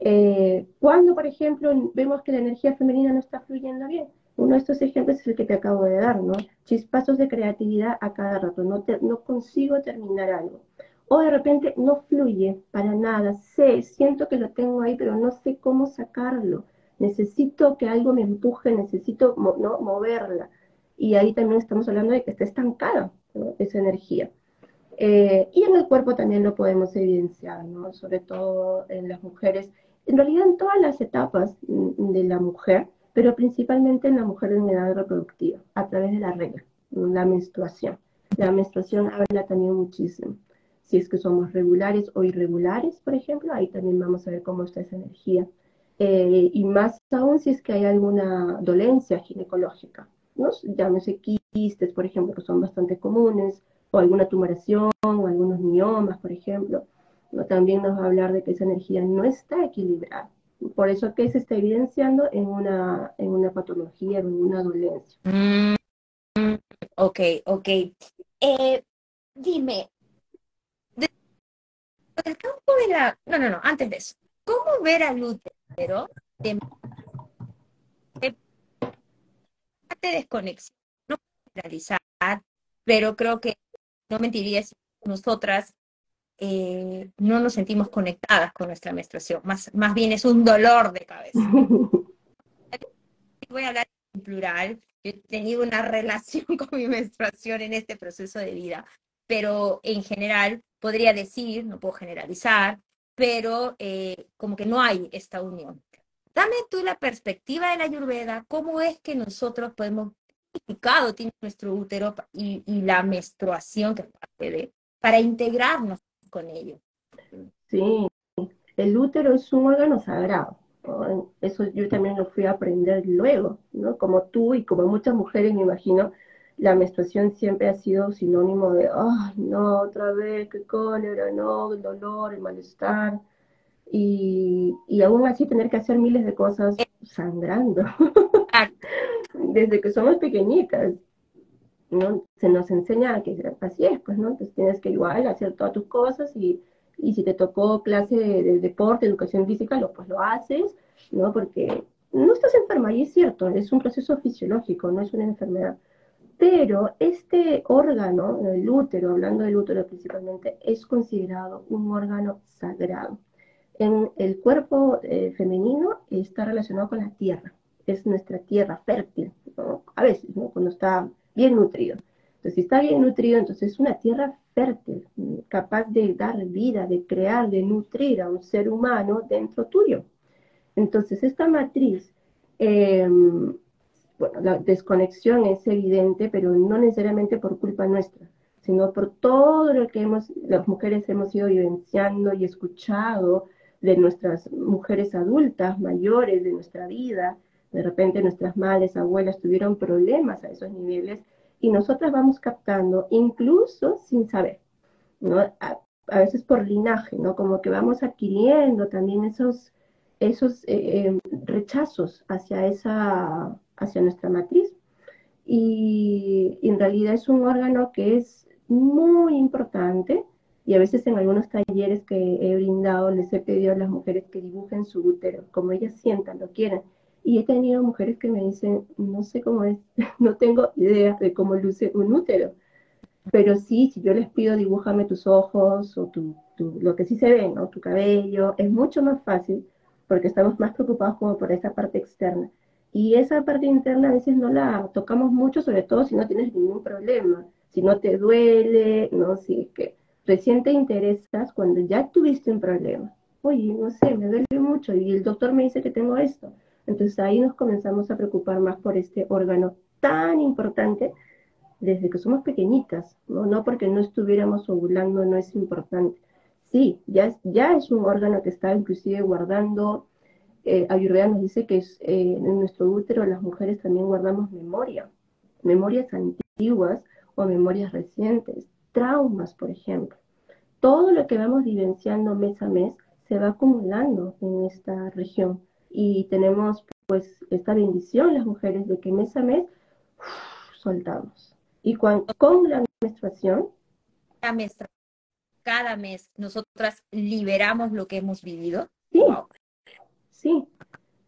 Eh, cuando, por ejemplo, vemos que la energía femenina no está fluyendo bien, uno de estos ejemplos es el que te acabo de dar, ¿no? Chispazos de creatividad a cada rato, no, no consigo terminar algo. O de repente no fluye para nada, sé, siento que lo tengo ahí, pero no sé cómo sacarlo. Necesito que algo me empuje, necesito ¿no? moverla. Y ahí también estamos hablando de que está estancada esa energía. Eh, y en el cuerpo también lo podemos evidenciar, ¿no? sobre todo en las mujeres, en realidad en todas las etapas mm, de la mujer, pero principalmente en la mujer en edad reproductiva, a través de la regla, la menstruación. La menstruación habla también muchísimo. Si es que somos regulares o irregulares, por ejemplo, ahí también vamos a ver cómo está esa energía. Eh, y más aún si es que hay alguna dolencia ginecológica, ¿no? llámese quistes, por ejemplo, que son bastante comunes, o alguna tumoración, o algunos miomas, por ejemplo. ¿no? También nos va a hablar de que esa energía no está equilibrada. Por eso que se está evidenciando en una, en una patología, en una dolencia. Mm, ok, ok. Eh, dime, del campo de la... No, no, no, antes de eso. ¿Cómo ver al útero de, de, de desconexión? No realizar, pero creo que no mentiría si nosotras eh, no nos sentimos conectadas con nuestra menstruación, más, más bien es un dolor de cabeza. Voy a hablar en plural, he tenido una relación con mi menstruación en este proceso de vida, pero en general podría decir, no puedo generalizar, pero eh, como que no hay esta unión. Dame tú la perspectiva de la Ayurveda, cómo es que nosotros podemos significado tiene nuestro útero y, la menstruación que parte de, para integrarnos con ello. Sí, el útero es un órgano sagrado. Eso yo también lo fui a aprender luego, ¿no? Como tú y como muchas mujeres, me imagino, la menstruación siempre ha sido sinónimo de, ay, no, otra vez, qué cólera, no, el dolor, el malestar. Y, y aún así tener que hacer miles de cosas sangrando. Desde que somos pequeñitas, ¿no? Se nos enseña que así es, pues, ¿no? Entonces tienes que igual hacer todas tus cosas y, y si te tocó clase de, deporte, educación física, lo, pues lo haces, ¿no? Porque no estás enferma, y es cierto, es un proceso fisiológico, no es una enfermedad. Pero este órgano, el útero, hablando del útero principalmente, es considerado un órgano sagrado. En el cuerpo eh, femenino está relacionado con la tierra, es nuestra tierra fértil, ¿no? a veces, cuando está bien nutrido. Entonces, si está bien nutrido, entonces es una tierra fértil, capaz de dar vida, de crear, de nutrir a un ser humano dentro tuyo. Entonces, esta matriz, em, bueno, la desconexión es evidente, pero no necesariamente por culpa nuestra, sino por todo lo que hemos, las mujeres hemos ido vivenciando y escuchado de nuestras mujeres adultas, mayores de nuestra vida, de repente nuestras madres, abuelas tuvieron problemas a esos niveles y nosotras vamos captando, incluso sin saber, ¿no? A, veces por linaje, ¿no? Como que vamos adquiriendo también esos, esos eh, em, rechazos hacia, esa, hacia nuestra matriz. Y, en realidad es un órgano que es muy importante y a veces en algunos talleres que he brindado les he pedido a las mujeres que dibujen su útero, como ellas sientan, lo quieren. Y he tenido mujeres que me dicen, no sé cómo es, no tengo idea de cómo luce un útero. Pero sí, si yo les pido dibújame tus ojos o tu, lo que sí se ve, ¿no? Tu cabello, es mucho más fácil porque estamos más preocupados como por esa parte externa. Y esa parte interna a veces no la tocamos mucho, sobre todo si no tienes ningún problema, si no te duele, ¿no? Si es que recién te interesas cuando ya tuviste un problema. Oye, no sé, me duele mucho y el doctor me dice que tengo esto Entonces ahí nos comenzamos a preocupar más por este órgano tan importante desde que somos pequeñitas, ¿no? No porque no estuviéramos ovulando no es importante. Sí, ya ya es un órgano que está inclusive guardando, eh, Ayurveda nos dice que es, eh, en nuestro útero las mujeres también guardamos memoria, memorias antiguas o memorias recientes, traumas, por ejemplo. Todo lo que vamos vivenciando mes a mes se va acumulando en esta región y tenemos pues esta bendición las mujeres de que mes a mes soltamos. Y cuando, con la menstruación... Cada mes nosotras liberamos lo que hemos vivido. Sí, sí.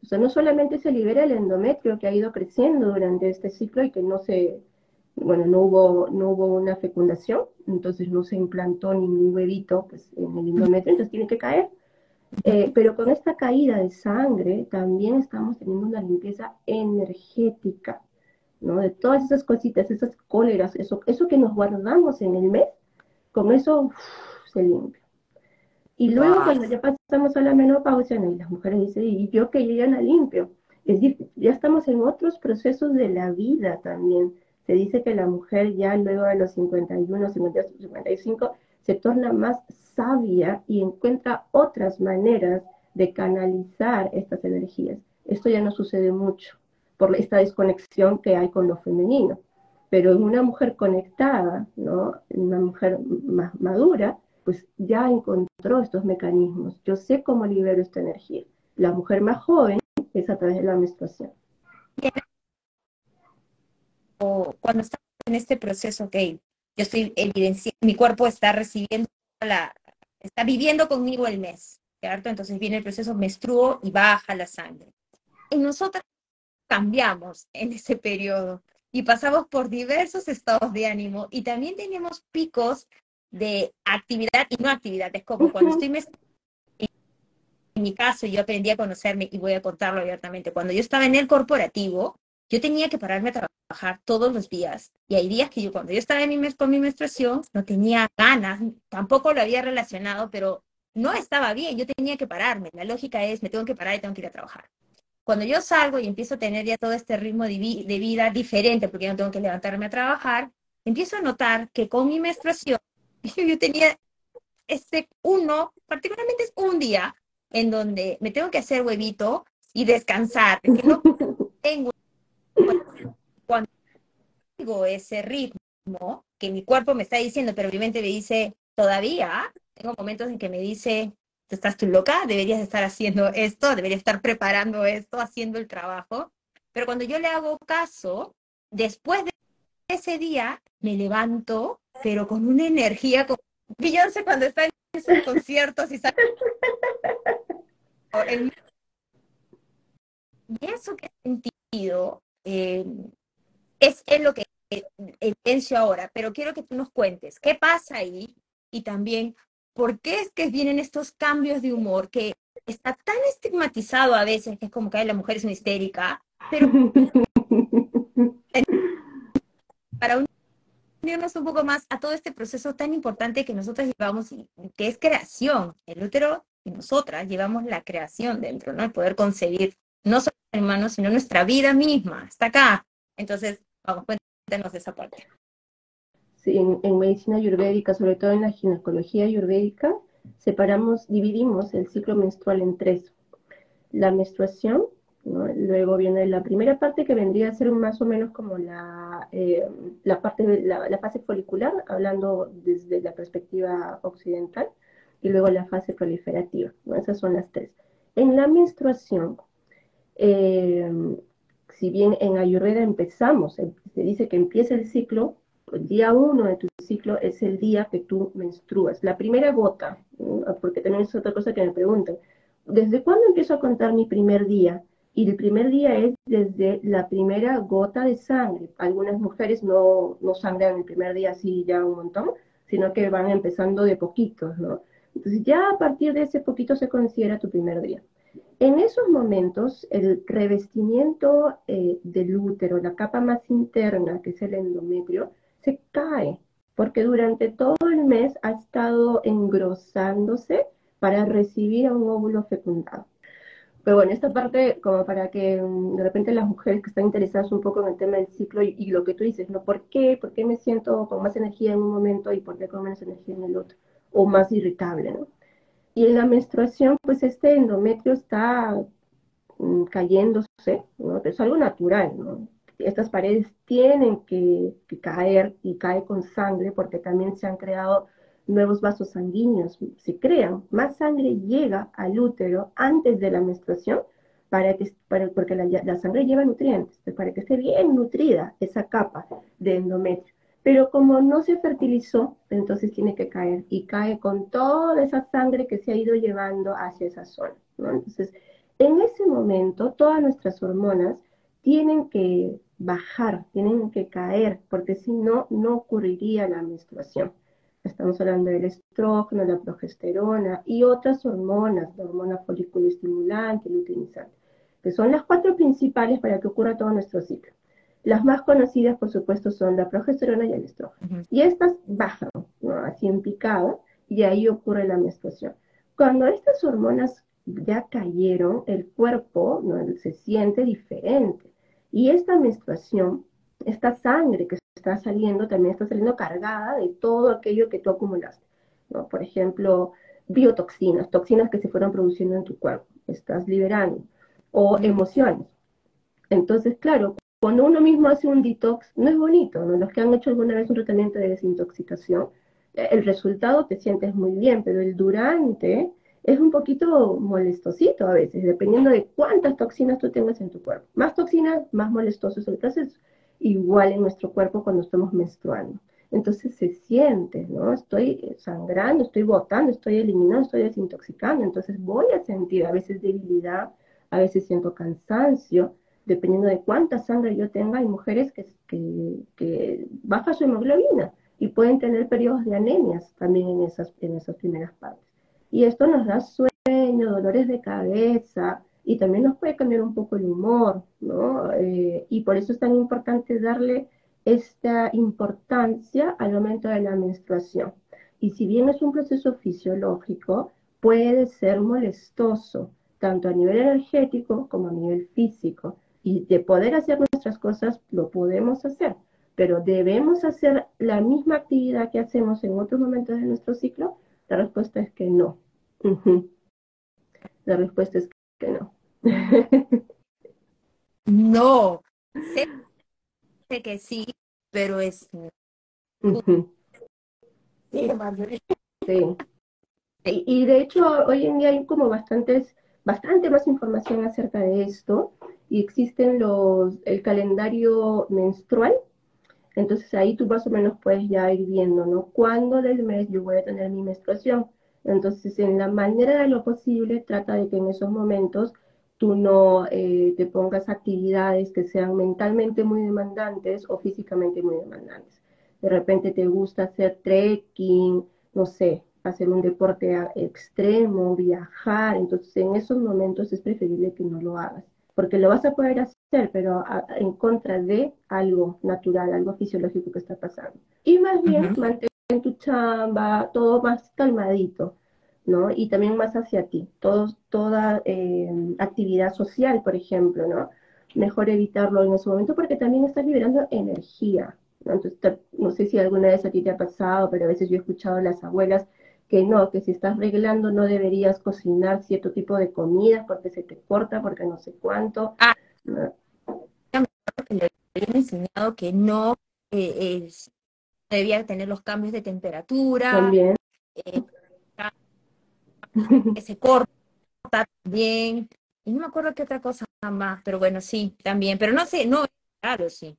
O sea, no solamente se libera el endometrio que ha ido creciendo durante este ciclo y que no se, bueno, no hubo, no hubo una fecundación, entonces no se implantó ningún huevito pues, en el endometrio, entonces tiene que caer. Eh, pero con esta caída de sangre también estamos teniendo una limpieza energética, ¿no? De todas esas cositas, esas cóleras, eso, eso que nos guardamos en el mes, con eso se limpia. Y luego cuando ya pasamos a la menopausia, y las mujeres dicen, y yo que yo ya la limpio. Es decir, ya estamos en otros procesos de la vida también. Se dice que la mujer ya luego de los 51, 52, 55 se torna más sabia y encuentra otras maneras de canalizar estas energías. Esto ya no sucede mucho por esta desconexión que hay con lo femenino. Pero en una mujer conectada, ¿no? una mujer más madura, pues ya encontró estos mecanismos. Yo sé cómo libero esta energía. La mujer más joven es a través de la menstruación. Cuando está en este proceso, ok, yo estoy evidenciando, mi cuerpo está recibiendo está viviendo conmigo el mes, ¿cierto? Entonces viene el proceso menstruo y baja la sangre. Y nosotros cambiamos en ese periodo y pasamos por diversos estados de ánimo y también tenemos picos de actividad y no actividad. Es como cuando estoy en mi caso, yo aprendí a conocerme y voy a contarlo abiertamente. Cuando yo estaba en el corporativo, yo tenía que pararme a trabajar todos los días. Y hay días que yo, cuando yo estaba en mi mes, con mi menstruación, no tenía ganas, tampoco lo había relacionado, pero no estaba bien, yo tenía que pararme. La lógica es, me tengo que parar y tengo que ir a trabajar. Cuando yo salgo y empiezo a tener ya todo este ritmo de, de vida diferente, porque yo no tengo que levantarme a trabajar, empiezo a notar que con mi menstruación, yo tenía ese uno, particularmente es un día, en donde me tengo que hacer huevito y descansar, que no tengo cuando tengo ese ritmo que mi cuerpo me está diciendo, pero mi mente me dice, todavía, tengo momentos en que me dice, estás tú loca, deberías estar haciendo esto, deberías estar preparando esto, haciendo el trabajo. Pero cuando yo le hago caso, después de ese día, me levanto, pero con una energía, como Beyoncé cuando está en esos conciertos y sale... Y eso que he sentido eh, es, es, lo que evidencio ahora, pero quiero que tú nos cuentes qué pasa ahí y también por qué es que vienen estos cambios de humor que está tan estigmatizado a veces que es como que la mujer es una histérica, pero para unirnos un poco más a todo este proceso tan importante que nosotros llevamos, que es creación. El útero y nosotras llevamos la creación dentro, ¿no? El poder concebir no solo hermanos, sino nuestra vida misma, está acá. Entonces, vamos, cuéntanos esa parte. Sí, en, medicina ayurvédica, sobre todo en la ginecología ayurvédica, separamos, dividimos el ciclo menstrual en tres. La menstruación, luego viene la primera parte que vendría a ser más o menos como la, eh, la parte de la, fase folicular, hablando desde la perspectiva occidental, y luego la fase proliferativa. Esas son las tres. En la menstruación, eh, si bien en Ayurveda empezamos, se dice que empieza el ciclo, el día uno de tu ciclo es el día que tú menstruas. La primera gota, porque también es otra cosa que me preguntan, ¿desde cuándo empiezo a contar mi primer día? Y el primer día es desde la primera gota de sangre. Algunas mujeres no, no sangran el primer día así ya un montón, sino que van empezando de poquitos, ¿no? Entonces ya a partir de ese poquito se considera tu primer día. En esos momentos, el revestimiento eh, del útero, la capa más interna, que es el endometrio, se cae, porque durante todo el mes ha estado engrosándose para recibir un óvulo fecundado. Pero bueno, esta parte como para que mm, de repente las mujeres que están interesadas un poco en el tema del ciclo y, lo que tú dices, ¿no? ¿Por qué? ¿Por qué me siento con más energía en un momento y por qué con menos energía en el otro? O más irritable, ¿no? Y en la menstruación, pues este endometrio está mm, cayéndose, ¿no? Es algo natural, ¿no? Estas paredes tienen que, que caer y cae con sangre porque también se han creado nuevos vasos sanguíneos se crean, más sangre llega al útero antes de la menstruación, para que, para, porque la, sangre lleva nutrientes, para que esté bien nutrida esa capa de endometrio. Pero como no se fertilizó, entonces tiene que caer y cae con toda esa sangre que se ha ido llevando hacia esa zona. Entonces, en ese momento, todas nuestras hormonas tienen que bajar, tienen que caer, porque si no, no ocurriría la menstruación. Estamos hablando del estrógeno, la progesterona y otras hormonas, la hormona folículo estimulante, luteinizante, que son las cuatro principales para que ocurra todo nuestro ciclo. Las más conocidas, por supuesto, son la progesterona y el estrógeno. Y estas bajan, así en picado, y ahí ocurre la menstruación. Cuando estas hormonas ya cayeron, el cuerpo se siente diferente. Y esta menstruación, esta sangre que está saliendo, también está saliendo cargada de todo aquello que tú acumulaste. ¿no? Por ejemplo, biotoxinas, toxinas que se fueron produciendo en tu cuerpo, estás liberando, o emociones. Entonces, claro, cuando uno mismo hace un detox, no es bonito, ¿no? Los que han hecho alguna vez un tratamiento de desintoxicación, eh, el resultado te sientes muy bien, pero el durante es un poquito molestosito a veces, dependiendo de cuántas toxinas tú tengas en tu cuerpo. Más toxinas, más molestoso es el proceso igual en nuestro cuerpo cuando estamos menstruando. Entonces se siente, ¿no? Estoy sangrando, estoy botando, estoy eliminando, estoy desintoxicando. Entonces voy a sentir a veces debilidad, a veces siento cansancio, dependiendo de cuánta sangre yo tenga. Hay mujeres que, que, que baja su hemoglobina y pueden tener periodos de anemias también en esas, en esas primeras partes. Y esto nos da sueño, dolores de cabeza, y también nos puede cambiar un poco el humor, ¿no? Eh, y por eso es tan importante darle esta importancia al momento de la menstruación. Y si bien es un proceso fisiológico, puede ser molestoso, tanto a nivel energético como a nivel físico. Y de poder hacer nuestras cosas, lo podemos hacer, pero debemos hacer la misma actividad que hacemos en otros momentos de nuestro ciclo. La respuesta es que no. La respuesta es que no. No, sé, que sí, pero es... Sí, Y, de hecho, hoy en día hay como bastantes, bastante más información acerca de esto y existen los, el calendario menstrual. Entonces ahí tú más o menos puedes ya ir viendo, ¿no? ¿Cuándo del mes yo voy a tener mi menstruación? Entonces, en la manera de lo posible, trata de que en esos momentos tú no eh, te pongas actividades que sean mentalmente muy demandantes o físicamente muy demandantes. De repente te gusta hacer trekking, no sé, hacer un deporte extremo, viajar, entonces en esos momentos es preferible que no lo hagas, porque lo vas a poder hacer, pero en contra de algo natural, algo fisiológico que está pasando. Y más bien mantén tu chamba, todo más calmadito ¿no? Y también más hacia ti, toda eh, actividad social, por ejemplo, ¿no? Mejor evitarlo en ese momento porque también estás liberando energía, ¿no? Entonces, no sé si alguna vez a ti te ha pasado, pero a veces yo he escuchado a las abuelas que no, que si estás reglando no deberías cocinar cierto tipo de comidas porque se te corta, porque no sé cuánto. Ah, ¿no? le habían enseñado que no eh, debía tener los cambios de temperatura. También. Eh, que se corta también. Y no me acuerdo qué otra cosa más, pero bueno, sí, también. Pero no sé, no, claro, sí.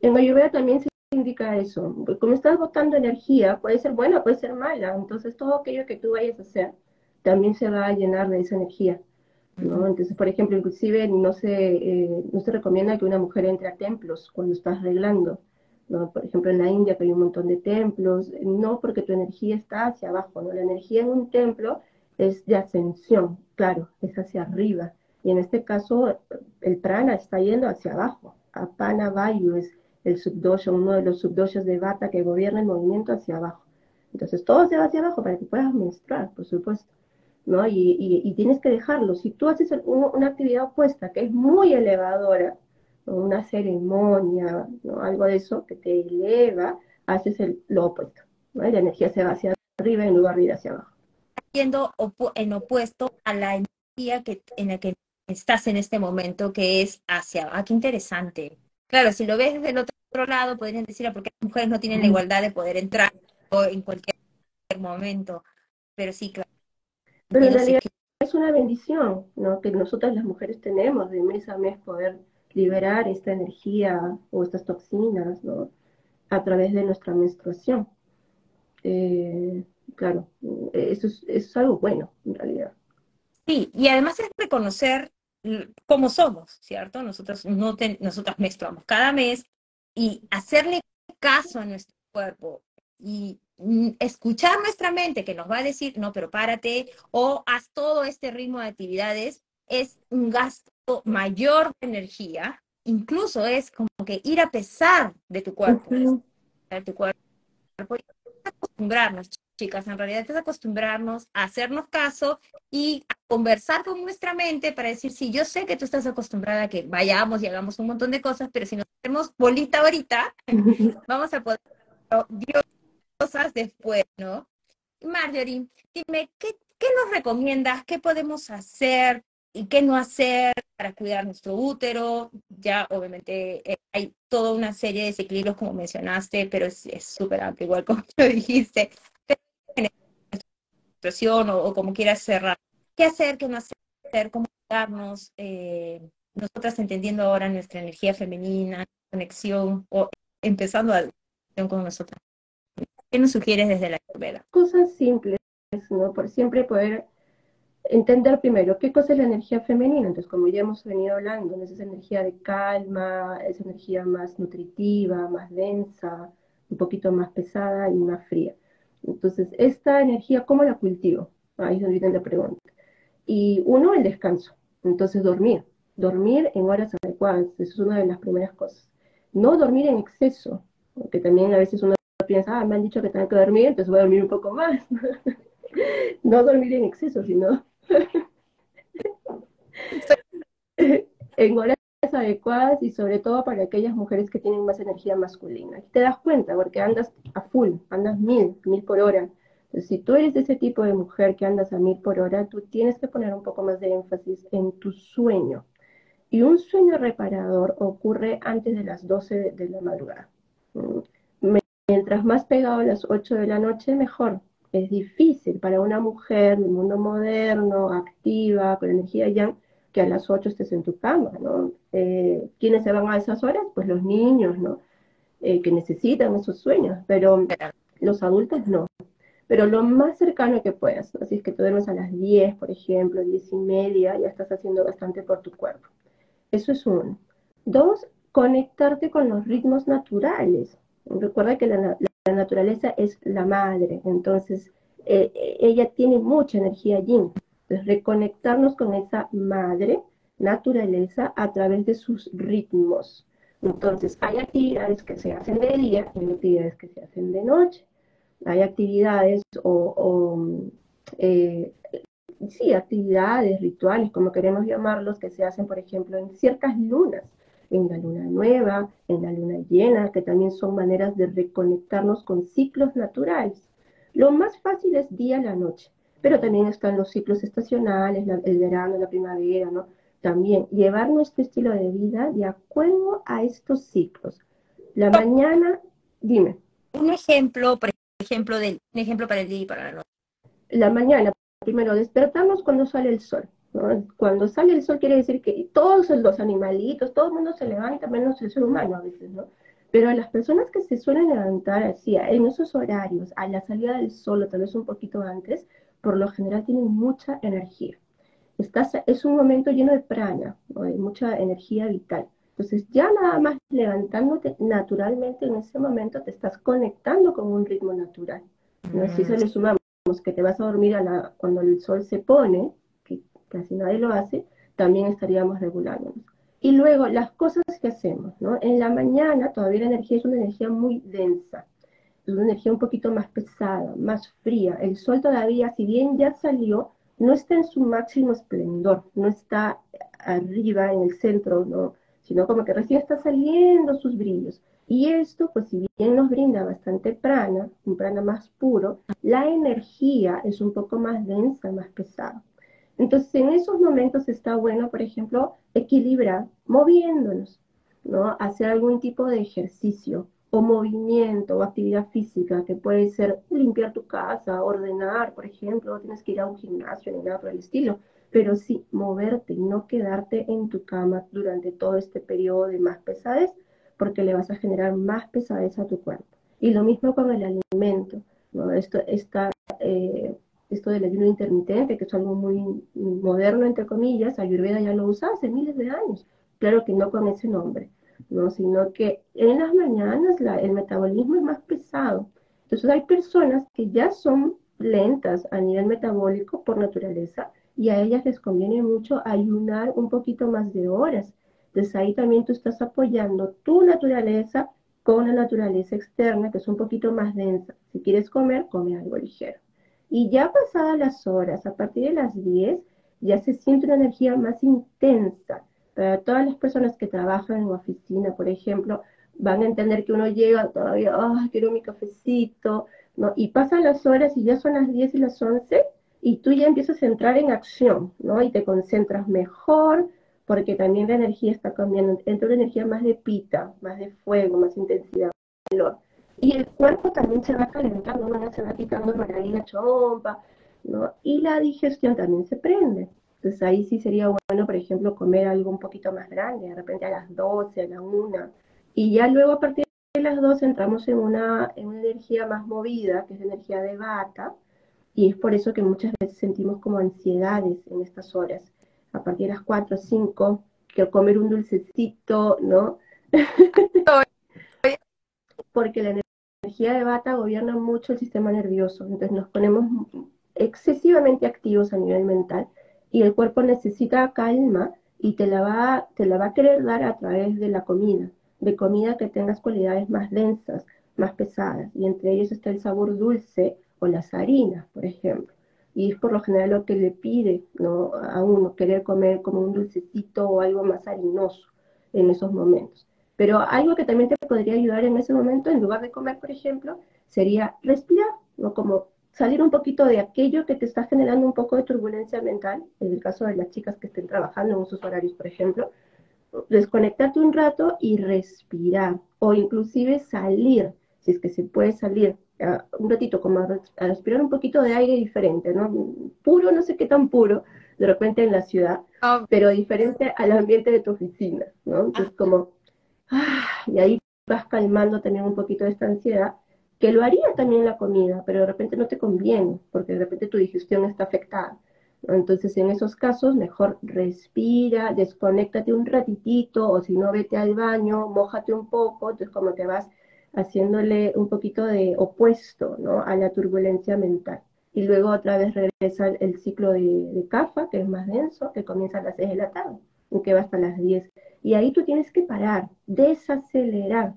En Ayurveda también se indica eso. Como estás botando energía, puede ser buena, puede ser mala. Entonces, todo aquello que tú vayas a hacer también se va a llenar de esa energía. ¿no? Entonces, por ejemplo, inclusive no se, eh, no se recomienda que una mujer entre a templos cuando estás arreglando. ¿no? Por ejemplo, en la India que hay un montón de templos, no porque tu energía está hacia abajo, ¿no? La energía en un templo es de ascensión, claro, es hacia arriba. Y en este caso, el prana está yendo hacia abajo. Apana Vayu es el subdosha, uno de los subdoshas de Vata que gobierna el movimiento hacia abajo. Entonces todo se va hacia abajo para que puedas menstruar, por supuesto. ¿no? Y, tienes que dejarlo. Si tú haces una actividad opuesta que es muy elevadora, una ceremonia, algo de eso que te eleva, haces el, lo opuesto. la energía se va hacia arriba en lugar de ir hacia abajo. Yendo en opuesto a la energía que, en la que estás en este momento, que es hacia abajo. Ah, qué interesante. Claro, si lo ves desde el otro lado, podrían decir, ah, porque las mujeres no tienen la igualdad de poder entrar en cualquier momento. Pero sí, claro. Pero en realidad es una bendición, ¿no? Que nosotras las mujeres tenemos de mes a mes poder liberar esta energía o estas toxinas, ¿no? A través de nuestra menstruación. Eh, claro, eso es, eso es algo bueno, en realidad. Sí, y además es reconocer cómo somos, ¿cierto? Nosotros no nosotras menstruamos cada mes y hacerle caso a nuestro cuerpo y mm, escuchar nuestra mente que nos va a decir, no, pero párate o haz todo este ritmo de actividades, es un gasto mayor de energía, incluso es como que ir a pesar de tu cuerpo, de tu cuerpo y acostumbrarnos, chicas, en realidad es acostumbrarnos a hacernos caso y a conversar con nuestra mente para decir, sí, yo sé que tú estás acostumbrada a que vayamos y hagamos un montón de cosas, pero si nos hacemos bolita ahorita, vamos a poder cosas después, ¿no? Marjorie, dime, ¿qué, ¿qué nos recomiendas? ¿Qué podemos hacer y qué no hacer para cuidar nuestro útero? Ya obviamente eh, hay toda una serie de desequilibrios como mencionaste, pero es súper amplio, igual como lo dijiste o, como quieras cerrar. ¿Qué hacer, qué no hacer, cómo darnos, eh, nosotras entendiendo ahora nuestra energía femenina, conexión, o empezando a con nosotras? ¿Qué nos sugieres desde la Ayurveda? Cosas simples, ¿no? Por siempre poder entender primero qué cosa es la energía femenina. Entonces, como ya hemos venido hablando, es esa energía de calma, esa energía más nutritiva, más densa, un poquito más pesada y más fría. Entonces, esta energía, ¿cómo la cultivo? Ahí es viene la pregunta. Y uno, el descanso. Entonces, dormir. Dormir en horas adecuadas. Eso es una de las primeras cosas. No dormir en exceso, porque también a veces uno piensa, ah, me han dicho que tengo que dormir, entonces voy a dormir un poco más. no dormir en exceso, sino en horas adecuadas y sobre todo para aquellas mujeres que tienen más energía masculina. Y te das cuenta porque andas a full, andas mil, mil por hora. Entonces, si tú eres de ese tipo de mujer que andas a mil por hora, tú tienes que poner un poco más de énfasis en tu sueño. Y un sueño reparador ocurre antes de las 12 de la madrugada. Mm, mientras más pegado a las 8 de la noche, mejor. Es difícil para una mujer del mundo moderno, activa, con energía yang, que a las 8 estés en tu cama, ¿no? Eh, ¿Quiénes se van a esas horas? Pues los niños, ¿no? Eh, que necesitan esos sueños, pero los adultos no. Pero lo más cercano que puedas, así es que tú duermes a las 10, por ejemplo, 10 y media, ya estás haciendo bastante por tu cuerpo. Eso es uno. Dos, conectarte con los ritmos naturales. Recuerda que la, naturaleza es la madre, entonces eh, ella tiene mucha energía allí reconectarnos con esa madre naturaleza a través de sus ritmos. Entonces, hay actividades que se hacen de día y hay actividades que se hacen de noche. Hay actividades o, eh, sí, actividades, rituales, como queremos llamarlos, que se hacen, por ejemplo, en ciertas lunas, en la luna nueva, en la luna llena, que también son maneras de reconectarnos con ciclos naturales. Lo más fácil es día a la noche pero también están los ciclos estacionales, el verano, la primavera, ¿no? También llevar nuestro estilo de vida de acuerdo a estos ciclos. La mañana, dime. Un ejemplo, por ejemplo, del, un ejemplo para el día y para la noche. La mañana, primero despertamos cuando sale el sol. ¿no? Cuando sale el sol quiere decir que todos los animalitos, todo el mundo se levanta, menos el ser humano a veces, ¿no? Pero las personas que se suelen levantar así, en esos horarios, a la salida del sol o tal vez un poquito antes, por lo general tienen mucha energía. Estás, es un momento lleno de prana, hay mucha energía vital. Entonces ya nada más levantándote naturalmente en ese momento te estás conectando con un ritmo natural. ¿no? Si se le sumamos que te vas a dormir a la, cuando el sol se pone, que casi nadie lo hace, también estaríamos regulándonos. Y luego las cosas que hacemos, ¿no? En la mañana todavía la energía es una energía muy densa una energía un poquito más pesada, más fría. El sol todavía, si bien ya salió, no está en su máximo esplendor, no está arriba en el centro, ¿no? sino como que recién está saliendo sus brillos. Y esto, pues si bien nos brinda bastante prana, un prana más puro, la energía es un poco más densa, más pesada. Entonces, en esos momentos está bueno, por ejemplo, equilibrar, moviéndonos, ¿no? Hacer algún tipo de ejercicio o movimiento o actividad física, que puede ser limpiar tu casa, ordenar, por ejemplo, no tienes que ir a un gimnasio ni nada por el estilo, pero sí moverte y no quedarte en tu cama durante todo este periodo de más pesadez, porque le vas a generar más pesadez a tu cuerpo. Y lo mismo con el alimento, ¿no? Esto, esta, eh, esto del ayuno intermitente, que es algo muy moderno, entre comillas, Ayurveda ya lo usa hace miles de años, claro que no con ese nombre, ¿no? sino que en las mañanas el metabolismo es más pesado. Entonces hay personas que ya son lentas a nivel metabólico por naturaleza, y a ellas les conviene mucho ayunar un poquito más de horas. Entonces ahí también tú estás apoyando tu naturaleza con la naturaleza externa, que es un poquito más densa. Si quieres comer, come algo ligero. Y ya pasadas las horas, a partir de las 10, ya se siente una energía más intensa. Para todas las personas que trabajan en oficina, por ejemplo, van a entender que uno llega todavía, ah, quiero mi cafecito, ¿no? Y pasan las horas y ya son las 10 y las 11 y tú ya empiezas a entrar en acción, ¿no? Y te concentras mejor, porque también la energía está cambiando, entra una energía más de pita, más de fuego, más intensidad, calor. Y el cuerpo también se va calentando, se va quitando por ahí la chompa, ¿no? Y la digestión también se prende. Entonces ahí sí sería bueno, por ejemplo, comer algo un poquito más grande, de repente a las 12, a la 1. Y ya luego a partir de las 12 entramos en una, en una energía más movida, que es energía de bata, y es por eso que muchas veces sentimos como ansiedades en estas horas. A partir de las 4 o 5, que comer un dulcecito, ¿no? Porque la energía de bata gobierna mucho el sistema nervioso, entonces nos ponemos excesivamente activos a nivel mental y el cuerpo necesita calma y te la va, te la va a querer dar a través de la comida, de comida que tengas cualidades más densas, más pesadas, y entre ellos está el sabor dulce o las harinas, por ejemplo. Y es por lo general lo que le pide ¿no? a uno, querer comer como un dulcecito o algo más harinoso en esos momentos. Pero algo que también te podría ayudar en ese momento, en lugar de comer, por ejemplo, sería respirar, ¿no? Como salir un poquito de aquello que te está generando un poco de turbulencia mental, en el caso de las chicas que estén trabajando en esos horarios, por ejemplo, desconectarte un rato y respirar, o inclusive salir, si es que se puede salir, un ratito como a, respirar un poquito de aire diferente, ¿no? Puro, no sé qué tan puro, de repente en la ciudad, ah. pero diferente al ambiente de tu oficina, ¿no? Entonces como, ah, y ahí vas calmando también un poquito de esta ansiedad, que lo haría también la comida, pero de repente no te conviene, porque de repente tu digestión está afectada. Entonces, en esos casos, mejor respira, desconéctate un ratitito, o si no, vete al baño, mójate un poco, entonces como te vas haciéndole un poquito de opuesto ¿no? a la turbulencia mental. Y luego otra vez regresa el, ciclo de, de CAFA, que es más denso, que comienza a las 6 de la tarde y que va hasta las 10. Y ahí tú tienes que parar, desacelerar.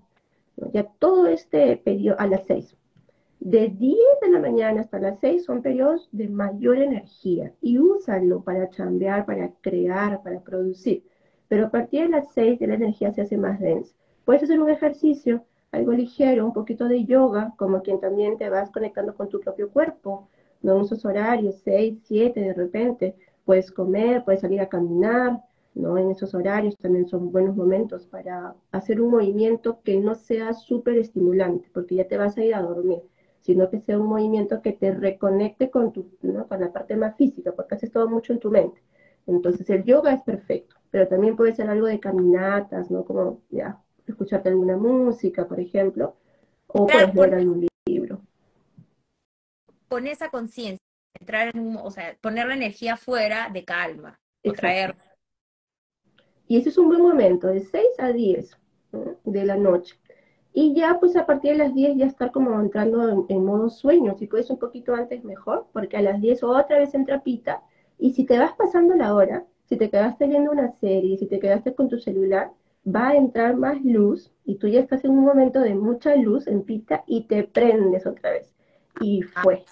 Ya todo este periodo, a las 6. De 10 de la mañana hasta las 6 son periodos de mayor energía y úsalo para chambear, para crear, para producir. Pero a partir de las 6 de la energía se hace más densa. Puedes hacer un ejercicio algo ligero, un poquito de yoga, como quien también te vas conectando con tu propio cuerpo, no en esos horarios, 6, 7 de repente, puedes comer, puedes salir a caminar, ¿no? En esos horarios también son buenos momentos para hacer un movimiento que no sea súper estimulante, porque ya te vas a ir a dormir, sino que sea un movimiento que te reconecte con, tu, ¿no? con la parte más física, porque haces todo mucho en tu mente. Entonces el yoga es perfecto, pero también puede ser algo de caminatas, ¿no? Como ya escucharte alguna música, por ejemplo, o puedes leer algún libro. Con esa conciencia, entrar en un, o sea, poner la energía fuera de calma, traer. Y ese es un buen momento, de 6 a 10 de la noche. Y ya, pues a partir de las 10 ya estar como entrando en, modo sueño. Si puedes un poquito antes, mejor, porque a las 10 otra vez entra pita. Y si te vas pasando la hora, si te quedaste viendo una serie, si te quedaste con tu celular, va a entrar más luz y tú ya estás en un momento de mucha luz en pista y te prendes otra vez. Y fue.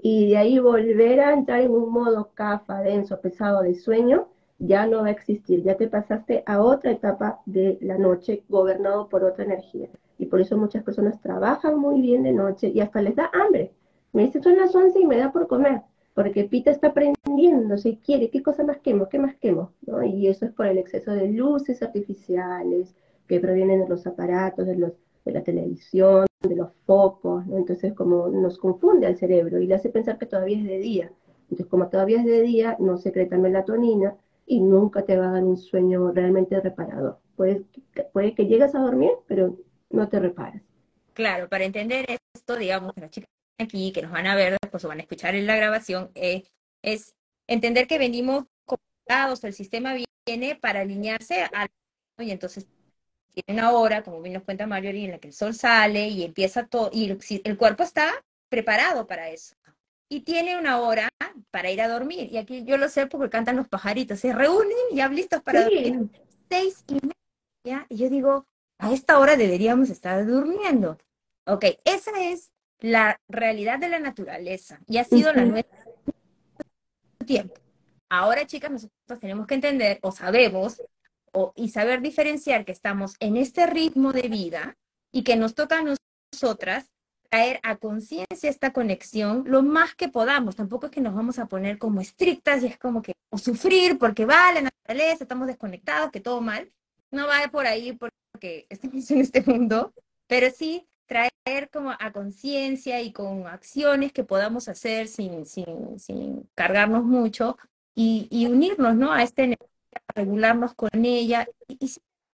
y de ahí volver a entrar en un modo cafa, denso, pesado de sueño, ya no va a existir, ya te pasaste a otra etapa de la noche gobernado por otra energía. Y por eso muchas personas trabajan muy bien de noche y hasta les da hambre. Me dice, son las 11 y me da por comer, porque Pita está aprendiendo, si quiere, ¿qué cosa más quemo? ¿Qué más quemo? ¿no? Y eso es por el exceso de luces artificiales que provienen de los aparatos, de, los, de la televisión, de los focos, ¿no? entonces como nos confunde al cerebro y le hace pensar que todavía es de día. Entonces como todavía es de día, no secreta melatonina y nunca te va a dar un sueño realmente reparador. Puede, puede que llegues a dormir, pero no te reparas. Claro, para entender esto, digamos, las chicas aquí que nos van a ver, después van a escuchar en la grabación, eh, es entender que venimos conectados, el sistema viene para alinearse al y entonces tiene una hora, como bien nos cuenta Marjorie, en la que el sol sale y empieza todo, y el, cuerpo está preparado para eso. Y tiene una hora para ir a dormir. Y aquí yo lo sé porque cantan los pajaritos, se reúnen y ya listos para dormir. Seis y media. Y yo digo, a esta hora deberíamos estar durmiendo. Ok, esa es la realidad de la naturaleza y ha sido la nuestra tiempo. Ahora, chicas, nosotros tenemos que entender o sabemos o, y saber diferenciar que estamos en este ritmo de vida y que nos toca a nosotras traer a conciencia esta conexión lo más que podamos. Tampoco es que nos vamos a poner como estrictas y es como que o sufrir porque va la naturaleza, estamos desconectados, que todo mal. No va por ahí porque estamos en este mundo, pero sí traer como a conciencia y con acciones que podamos hacer sin, sin, sin cargarnos mucho y, unirnos ¿no? a este regularnos con ella. Y,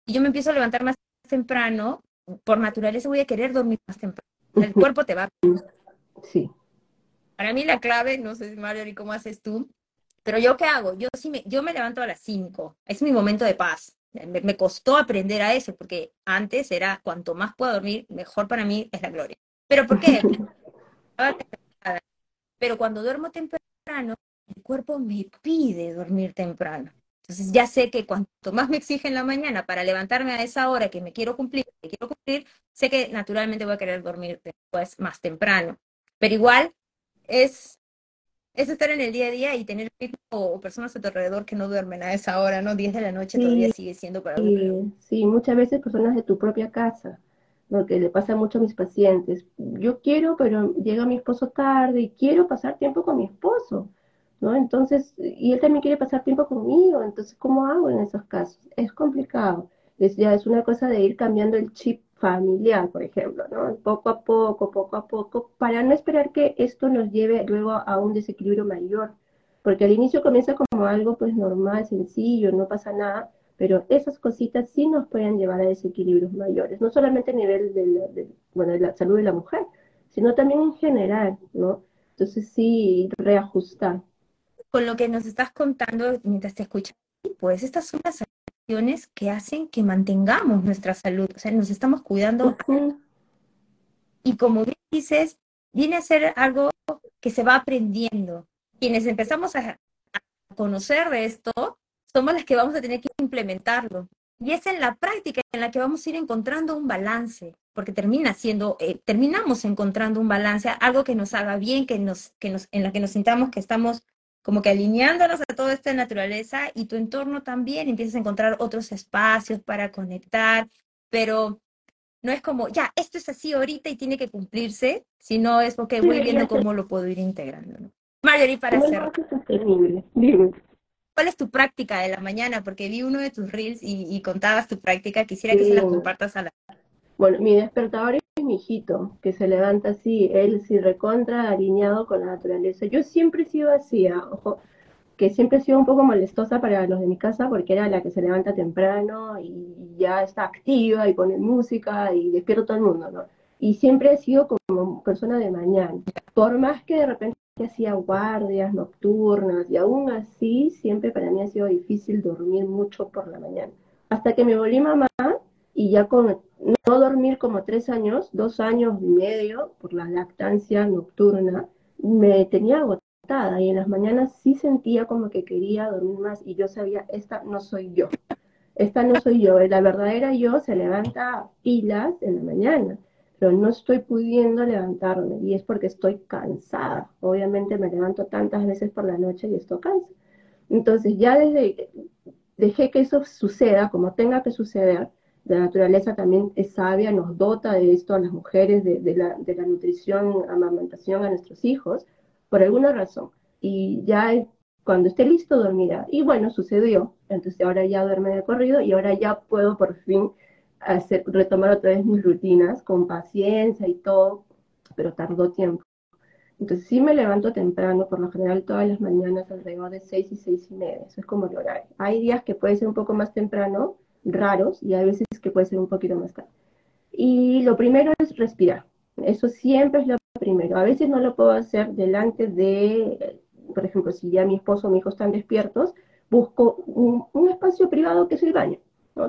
yo me empiezo a levantar más temprano, por naturaleza voy a querer dormir más temprano. El cuerpo te va. Sí. Para mí la clave, no sé, Mario, ¿y cómo haces tú? Pero yo qué hago? Yo sí me, yo me levanto a las 5. Es mi momento de paz. Me, costó aprender a eso, porque antes era cuanto más puedo dormir, mejor para mí es la gloria. ¿Pero por qué? Pero cuando duermo temprano, el cuerpo me pide dormir temprano. Entonces ya sé que cuanto más me exige en la mañana para levantarme a esa hora que me quiero cumplir, que quiero cumplir, sé que naturalmente voy a querer dormir después más temprano. Pero igual es es estar en el día a día y tener o, personas a tu alrededor que no duermen a esa hora, ¿no? 10 de la noche todavía sigue siendo para sí, sí, muchas veces personas de tu propia casa, lo que le pasa mucho a mis pacientes. Yo quiero, pero llega mi esposo tarde y quiero pasar tiempo con mi esposo, ¿no? Entonces, y él también quiere pasar tiempo conmigo, entonces, ¿cómo hago en esos casos? Es complicado. Es, ya es una cosa de ir cambiando el chip familiar, por ejemplo, ¿no? Poco a poco, poco a poco, para no esperar que esto nos lleve luego a un desequilibrio mayor, porque al inicio comienza como algo pues normal, sencillo, no pasa nada, pero esas cositas sí nos pueden llevar a desequilibrios mayores, no solamente a nivel de la, bueno, de la salud de la mujer, sino también en general, ¿no? Entonces sí, reajustar. Con lo que nos estás contando mientras te escucho, pues estas son las que hacen que mantengamos nuestra salud, o sea, nos estamos cuidando. Y como dices, viene a ser algo que se va aprendiendo. Quienes empezamos a, conocer de esto, somos las que vamos a tener que implementarlo. Y es en la práctica en la que vamos a ir encontrando un balance, porque termina siendo, eh, terminamos encontrando un balance, algo que nos haga bien, que nos, que nos, en la que nos sintamos que estamos como que alineándonos a toda esta naturaleza y tu entorno también empiezas a encontrar otros espacios para conectar, pero no es como, ya, esto es así ahorita y tiene que cumplirse, sino es porque voy viendo cómo lo puedo ir integrando. ¿no? Marjorie, para hacer... ¿Cuál es tu práctica de la mañana? Porque vi uno de tus reels y, contabas tu práctica, quisiera que se la compartas a la... Bueno, mi despertador mi hijito, que se levanta así, él sí recontra alineado con la naturaleza. Yo siempre he sido así, ah, ojo, que siempre he sido un poco molestosa para los de mi casa porque era la que se levanta temprano y ya está activa y pone música y despierto todo el mundo, ¿no? Y siempre he sido como persona de mañana. Por más que de repente hacía guardias nocturnas y aún así siempre para mí ha sido difícil dormir mucho por la mañana. Hasta que me volví mamá y ya con no dormir como tres años, dos años y medio por la lactancia nocturna, me tenía agotada y en las mañanas sí sentía como que quería dormir más y yo sabía, esta no soy yo, esta no soy yo, la verdadera yo se levanta pilas en la mañana. pero no estoy pudiendo levantarme y es porque estoy cansada. Obviamente me levanto tantas veces por la noche y esto cansa. Entonces ya desde dejé que eso suceda como tenga que suceder, la naturaleza también es sabia, nos dota de esto a las mujeres, de, la, de la, nutrición, amamantación a nuestros hijos, por alguna razón. Y ya cuando esté listo dormirá. Y bueno, sucedió. Entonces ahora ya duerme de corrido y ahora ya puedo por fin hacer, retomar otra vez mis rutinas con paciencia y todo, pero tardó tiempo. Entonces sí me levanto temprano, por lo general todas las mañanas alrededor de seis y seis y media, eso es como el horario. Hay días que puede ser un poco más temprano, raros, y hay veces que puede ser un poquito más tarde. Y lo primero es respirar, eso siempre es lo primero. A veces no lo puedo hacer delante de, por ejemplo, si ya mi esposo o mi hijo están despiertos, busco un, espacio privado que es el baño,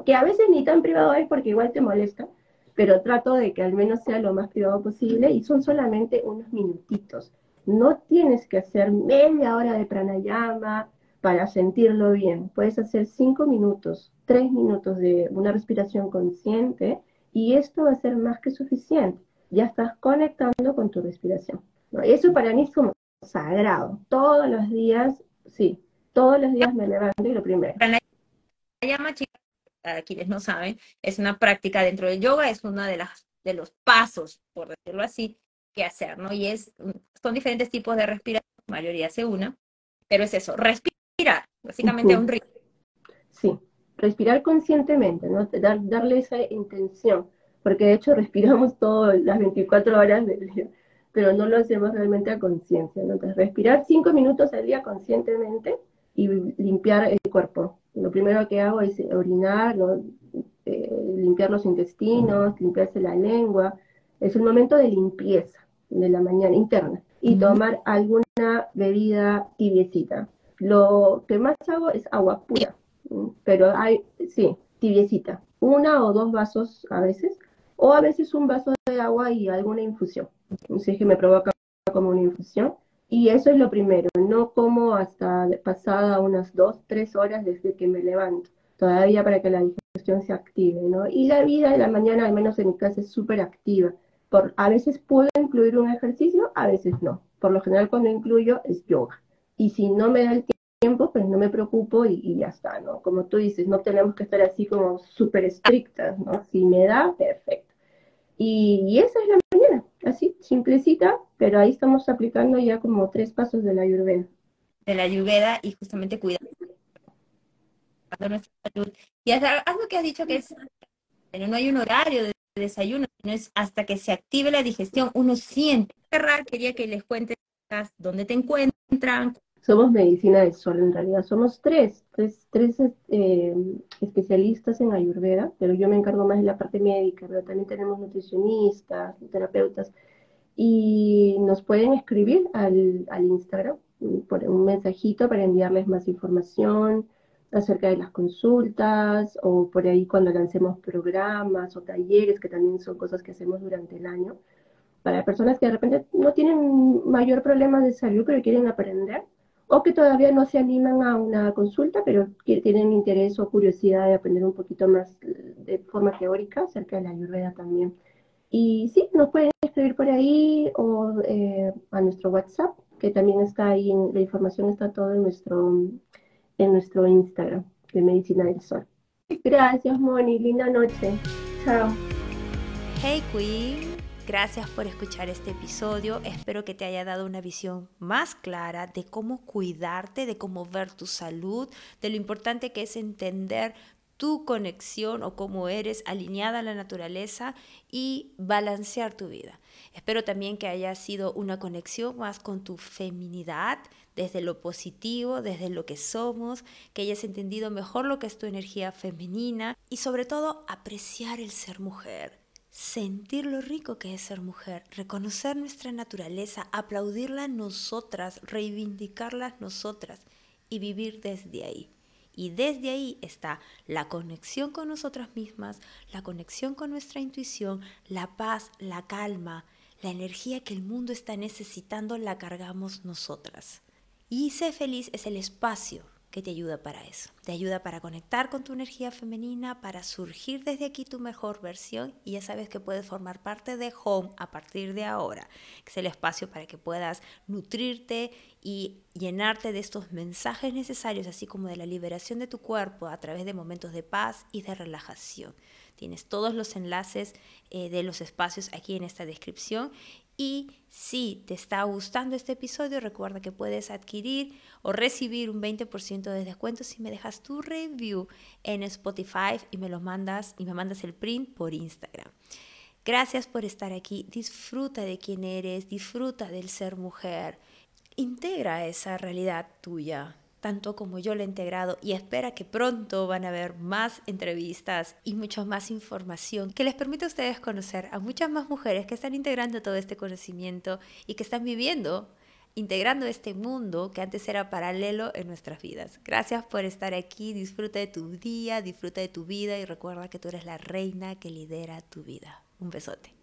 que a veces ni tan privado es porque igual te molesta, pero trato de que al menos sea lo más privado posible y son solamente unos minutitos. No tienes que hacer media hora de pranayama para sentirlo bien. Puedes hacer cinco minutos, tres minutos de una respiración consciente y esto va a ser más que suficiente. Ya estás conectando con tu respiración. Eso para mí es como sagrado. Todos los días, sí, todos los días me levanto y lo primero. Pranayama, chicas, para quienes no saben, es una práctica dentro del yoga, es uno de, las, de los pasos, por decirlo así, que hacer, ¿no? Y es, son diferentes tipos de respiración, la mayoría hace una, pero es eso, respirar, básicamente a un ritmo. Sí, respirar conscientemente, ¿no? darle esa intención, porque de hecho respiramos todas las 24 horas del día, pero no lo hacemos realmente a conciencia, ¿no? Entonces, respirar 5 minutos al día conscientemente y limpiar el cuerpo. Lo primero que hago es orinar, eh, limpiar los intestinos, limpiarse la lengua. Es un momento de limpieza de la mañana interna y tomar alguna bebida tibiecita. Lo que más hago es agua pura, pero hay, sí, tibiecita. Una o dos vasos a veces, o a veces un vaso de agua y alguna infusión. Si es que me provoca como una infusión y eso es lo primero, no como hasta pasada unas dos, tres horas desde que me levanto, todavía para que la digestión se active, ¿no? Y la vida de la mañana, al menos en mi casa, es súper activa. Por, a veces puedo incluir un ejercicio, a veces no. Por lo general cuando incluyo es yoga. Y si no me da el tiempo, pues no me preocupo y, y ya está, ¿no? Como tú dices, no tenemos que estar así como súper estrictas, ¿no? Si me da, perfecto. Y, esa es la mañana, así, simplecita, pero ahí estamos aplicando ya como tres pasos de la ayurveda. De la ayurveda y justamente cuidando nuestra salud. Y algo que has dicho que es, no hay un horario de desayuno, no es hasta que se active la digestión, uno siente. Quería que les cuentes dónde te encuentran, somos medicina del sol, en realidad somos tres, tres, tres eh, especialistas en ayurveda, pero yo me encargo más de la parte médica, pero también tenemos nutricionistas, terapeutas, y nos pueden escribir al, al Instagram por un mensajito para enviarles más información acerca de las consultas o por ahí cuando lancemos programas o talleres, que también son cosas que hacemos durante el año, para personas que de repente no tienen mayor problema de salud, pero quieren aprender o que todavía no se animan a una consulta, pero tienen interés o curiosidad de aprender un poquito más de forma teórica acerca de la ayurveda también. Y sí, nos pueden escribir por ahí o eh, a nuestro WhatsApp, que también está ahí, la información está todo en nuestro, en nuestro Instagram de Medicina del Sol. Gracias, Moni. Linda noche. Chao. Hey, Queen. Gracias por escuchar este episodio. Espero que te haya dado una visión más clara de cómo cuidarte, de cómo ver tu salud, de lo importante que es entender tu conexión o cómo eres alineada a la naturaleza y balancear tu vida. Espero también que haya sido una conexión más con tu feminidad, desde lo positivo, desde lo que somos, que hayas entendido mejor lo que es tu energía femenina y sobre todo apreciar el ser mujer sentir lo rico que es ser mujer, reconocer nuestra naturaleza, aplaudirla nosotras, reivindicarla nosotras y vivir desde ahí. Y desde ahí está la conexión con nosotras mismas, la conexión con nuestra intuición, la paz, la calma, la energía que el mundo está necesitando la cargamos nosotras. Y ser feliz es el espacio que te ayuda para eso. Te ayuda para conectar con tu energía femenina, para surgir desde aquí tu mejor versión y ya sabes que puedes formar parte de Home a partir de ahora, que es el espacio para que puedas nutrirte y llenarte de estos mensajes necesarios, así como de la liberación de tu cuerpo a través de momentos de paz y de relajación. Tienes todos los enlaces eh, de los espacios aquí en esta descripción y si te está gustando este episodio, recuerda que puedes adquirir o recibir un 20% de descuento si me dejas tu review en Spotify y me mandas y me mandas el print por Instagram. Gracias por estar aquí. Disfruta de quién eres, disfruta del ser mujer. Integra esa realidad tuya tanto como yo lo he integrado y espera que pronto van a haber más entrevistas y mucha más información que les permita a ustedes conocer a muchas más mujeres que están integrando todo este conocimiento y que están viviendo integrando este mundo que antes era paralelo en nuestras vidas. Gracias por estar aquí, disfruta de tu día, disfruta de tu vida y recuerda que tú eres la reina que lidera tu vida. Un besote.